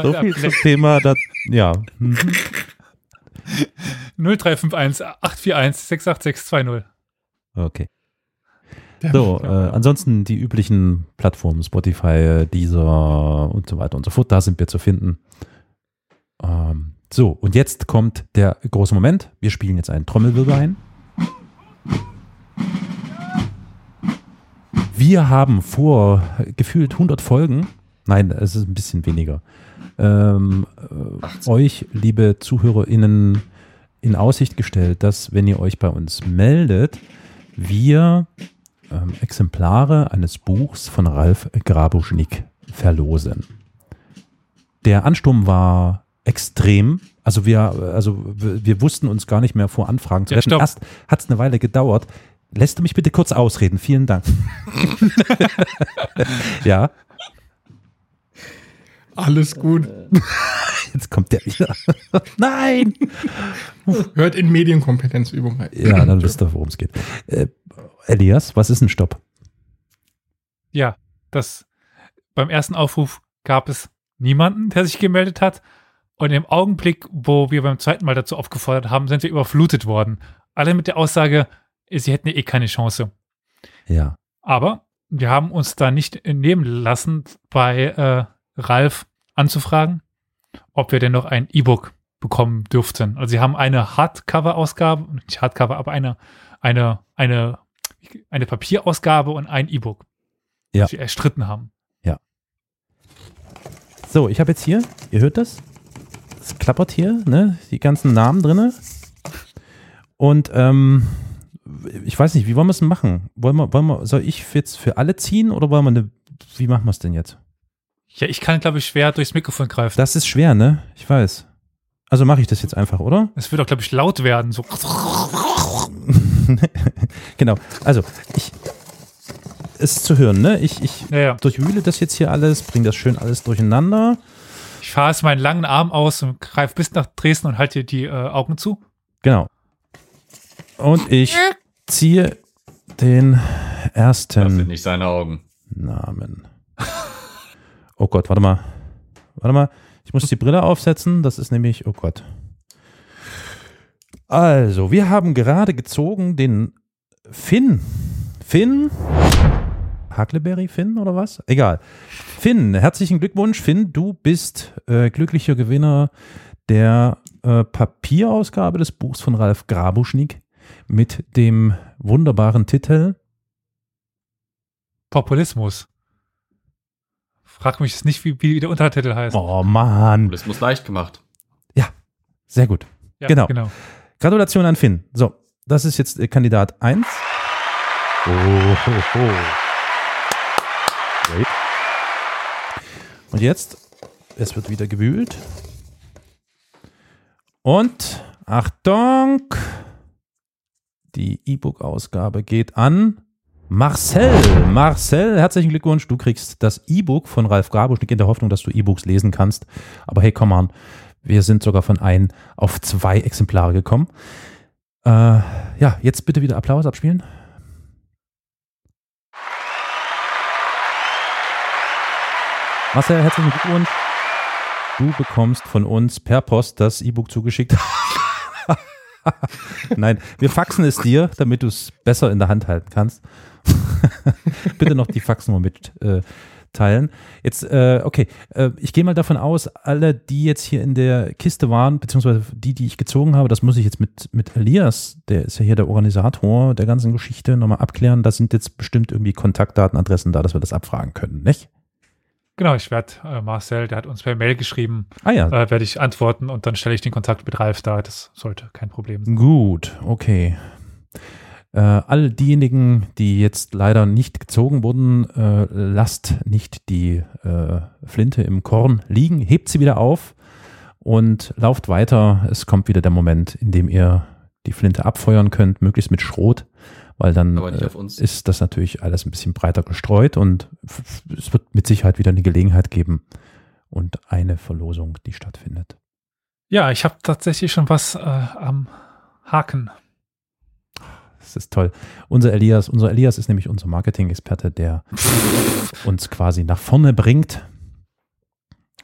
So viel zum Thema. Das, ja. Hm. 0351 841 68620. Okay. So, äh, ansonsten die üblichen Plattformen, Spotify, Deezer und so weiter und so fort, da sind wir zu finden. Ähm, so, und jetzt kommt der große Moment. Wir spielen jetzt einen Trommelwirbel ein. Wir haben vor gefühlt 100 Folgen, nein, es ist ein bisschen weniger, ähm, äh, euch, liebe ZuhörerInnen, in Aussicht gestellt, dass, wenn ihr euch bei uns meldet, wir ähm, Exemplare eines Buchs von Ralf Grabuschnik verlosen. Der Ansturm war extrem. Also wir, also wir wussten uns gar nicht mehr vor Anfragen zu Ja, retten. stopp. Erst hat es eine Weile gedauert. Lässt du mich bitte kurz ausreden? Vielen Dank. ja, Alles gut. jetzt kommt der wieder. Nein! Hört in Medienkompetenzübung rein. Ja, dann wisst ihr, worum es geht. Äh, Elias, was ist ein Stopp? Ja, das beim ersten Aufruf gab es niemanden, der sich gemeldet hat. Und im Augenblick, wo wir beim zweiten Mal dazu aufgefordert haben, sind wir überflutet worden. Alle mit der Aussage, sie hätten ja eh keine Chance. Ja. Aber wir haben uns da nicht nehmen lassen, bei äh, Ralf anzufragen, ob wir denn noch ein E-Book bekommen dürften. Also sie haben eine Hardcover-Ausgabe, nicht Hardcover, aber eine, eine, eine, eine Papierausgabe und ein E-Book, Ja. das sie erstritten haben. So, ich habe jetzt hier, ihr hört das? Es klappert hier, ne? Die ganzen Namen drinne. Und ähm, ich weiß nicht, wie wollen wir es denn machen? Wollen wir, wollen wir, soll ich jetzt für alle ziehen oder wollen wir eine, wie machen wir es denn jetzt? Ja, ich kann, glaube ich, schwer durchs Mikrofon greifen. Das ist schwer, ne? Ich weiß. Also mache ich das jetzt einfach, oder? Es wird auch, glaube ich, laut werden. So. genau. Also, ich ist zu hören, ne? Ich, ich Ja, ja. durchwühle das jetzt hier alles, bringe das schön alles durcheinander. Ich fahre jetzt meinen langen Arm aus und greife bis nach Dresden und halte die äh, Augen zu. Genau. Und ich ziehe den Das ersten sind nicht seine Augen. Namen. Oh Gott, warte mal. Warte mal. Ich muss die Brille aufsetzen. Das ist nämlich, oh Gott. Also, wir haben gerade gezogen den Finn. Finn? Huckleberry Finn oder was? Egal. Finn, herzlichen Glückwunsch. Finn, du bist äh, glücklicher Gewinner der äh, Papierausgabe des Buchs von Ralf Grabuschnik mit dem wunderbaren Titel Populismus. Frag mich jetzt nicht, wie, wie der Untertitel heißt. Oh Mann. Populismus leicht gemacht. Sehr gut. Ja, genau. genau. Gratulation an Finn. So, das ist jetzt äh, Kandidat 1. Oh, ho, ho. Wait. Und jetzt, es wird wieder gewühlt. Und Achtung, die E-Book-Ausgabe geht an Marcel. Marcel, herzlichen Glückwunsch. Du kriegst das E-Book von Ralf Grabuschnick in der Hoffnung, dass du E-Books lesen kannst. Aber hey, komm on. Wir sind sogar von ein auf zwei Exemplare gekommen. Äh, ja, jetzt bitte wieder Applaus abspielen. Marcel, herzlichen Glückwunsch. Du bekommst von uns per Post das E-Book zugeschickt. Nein, wir faxen es dir, damit du es besser in der Hand halten kannst. Bitte noch die Faxnummer mitteilen. Äh, jetzt, äh, okay, äh, ich gehe mal davon aus, alle, die jetzt hier in der Kiste waren, beziehungsweise die, die ich gezogen habe, das muss ich jetzt mit, mit Elias, der ist ja hier der Organisator der ganzen Geschichte, nochmal abklären. Da sind jetzt bestimmt irgendwie Kontaktdaten, Adressen da, dass wir das abfragen können, nicht? Genau, ich werde äh, Marcel, der hat uns per Mail geschrieben, Ah ja, äh, werde ich antworten und dann stelle ich den Kontakt mit Ralf dar. Das sollte kein Problem sein. Gut, okay. Äh, all diejenigen, die jetzt leider nicht gezogen wurden, äh, lasst nicht die äh, Flinte im Korn liegen, hebt sie wieder auf und lauft weiter. Es kommt wieder der Moment, in dem ihr die Flinte abfeuern könnt, möglichst mit Schrot, weil dann äh, auf uns. ist das natürlich alles ein bisschen breiter gestreut und es wird mit Sicherheit wieder eine Gelegenheit geben und eine Verlosung, die stattfindet. Ja, ich habe tatsächlich schon was äh, am Haken. Das ist toll. Unser Elias, unser Elias ist nämlich unser Marketing-Experte, der uns quasi nach vorne bringt.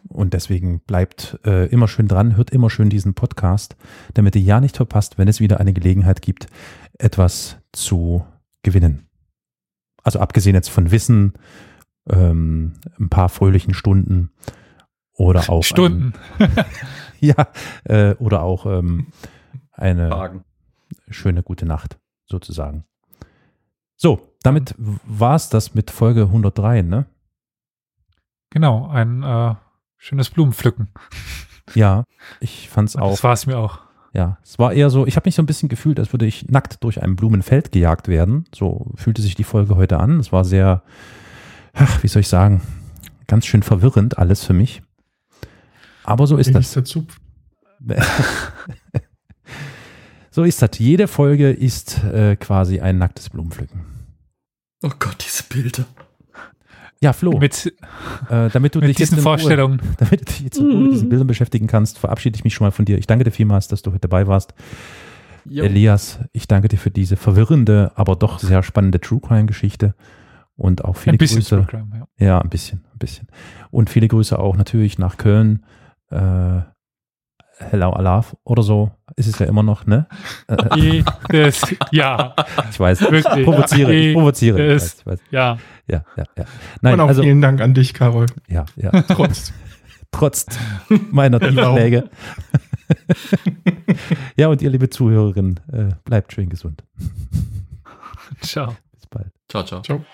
Und deswegen bleibt äh, immer schön dran, hört immer schön diesen Podcast, damit ihr ja nicht verpasst, wenn es wieder eine Gelegenheit gibt, etwas zu gewinnen. Also abgesehen jetzt von Wissen, ähm, ein paar fröhlichen Stunden oder auch Stunden. Ein, ja, äh, oder auch ähm, eine Fragen. schöne gute Nacht, sozusagen. So, damit war es das mit Folge 103, ne? Genau, ein äh, schönes Blumenpflücken. Ja, ich fand's auch. Das war es mir auch. Ja, es war eher so, ich habe mich so ein bisschen gefühlt, als würde ich nackt durch ein Blumenfeld gejagt werden. So fühlte sich die Folge heute an. Es war sehr, ach, wie soll ich sagen, ganz schön verwirrend alles für mich. Aber so ist das. der Zupf. So ist das. Jede Folge ist äh, quasi ein nacktes Blumenpflücken. Oh Gott, diese Bilder. Ja, Flo, Mit, äh, damit du mit dich jetzt diesen in Ruhe- Vorstellungen. damit du dich jetzt in Ruhe mit diesen Bildern beschäftigen kannst, verabschiede ich mich schon mal von dir. Ich danke dir vielmals, dass du heute dabei warst. Elias, ich danke dir für diese verwirrende, aber doch sehr spannende True Crime Geschichte und auch viele Ein bisschen Grüße. True Crime, ja. Ja, ein bisschen, ein bisschen. Und viele Grüße auch natürlich nach Köln. Äh, Hello Alaf oder so ist es ja immer noch, ne? Jedes Jahr. ich weiß, Wirklich. provoziere, ich provoziere. Ich weiß, ich weiß. Ja. Ja, ja, ja. Nein, Und auch also, vielen Dank an dich, Carol. ja, ja. Trotz. Trotz meiner. Tiefschläge. ja, und ihr liebe Zuhörerinnen, äh, bleibt schön gesund. Ciao. Bis bald. Ciao, ciao. Ciao.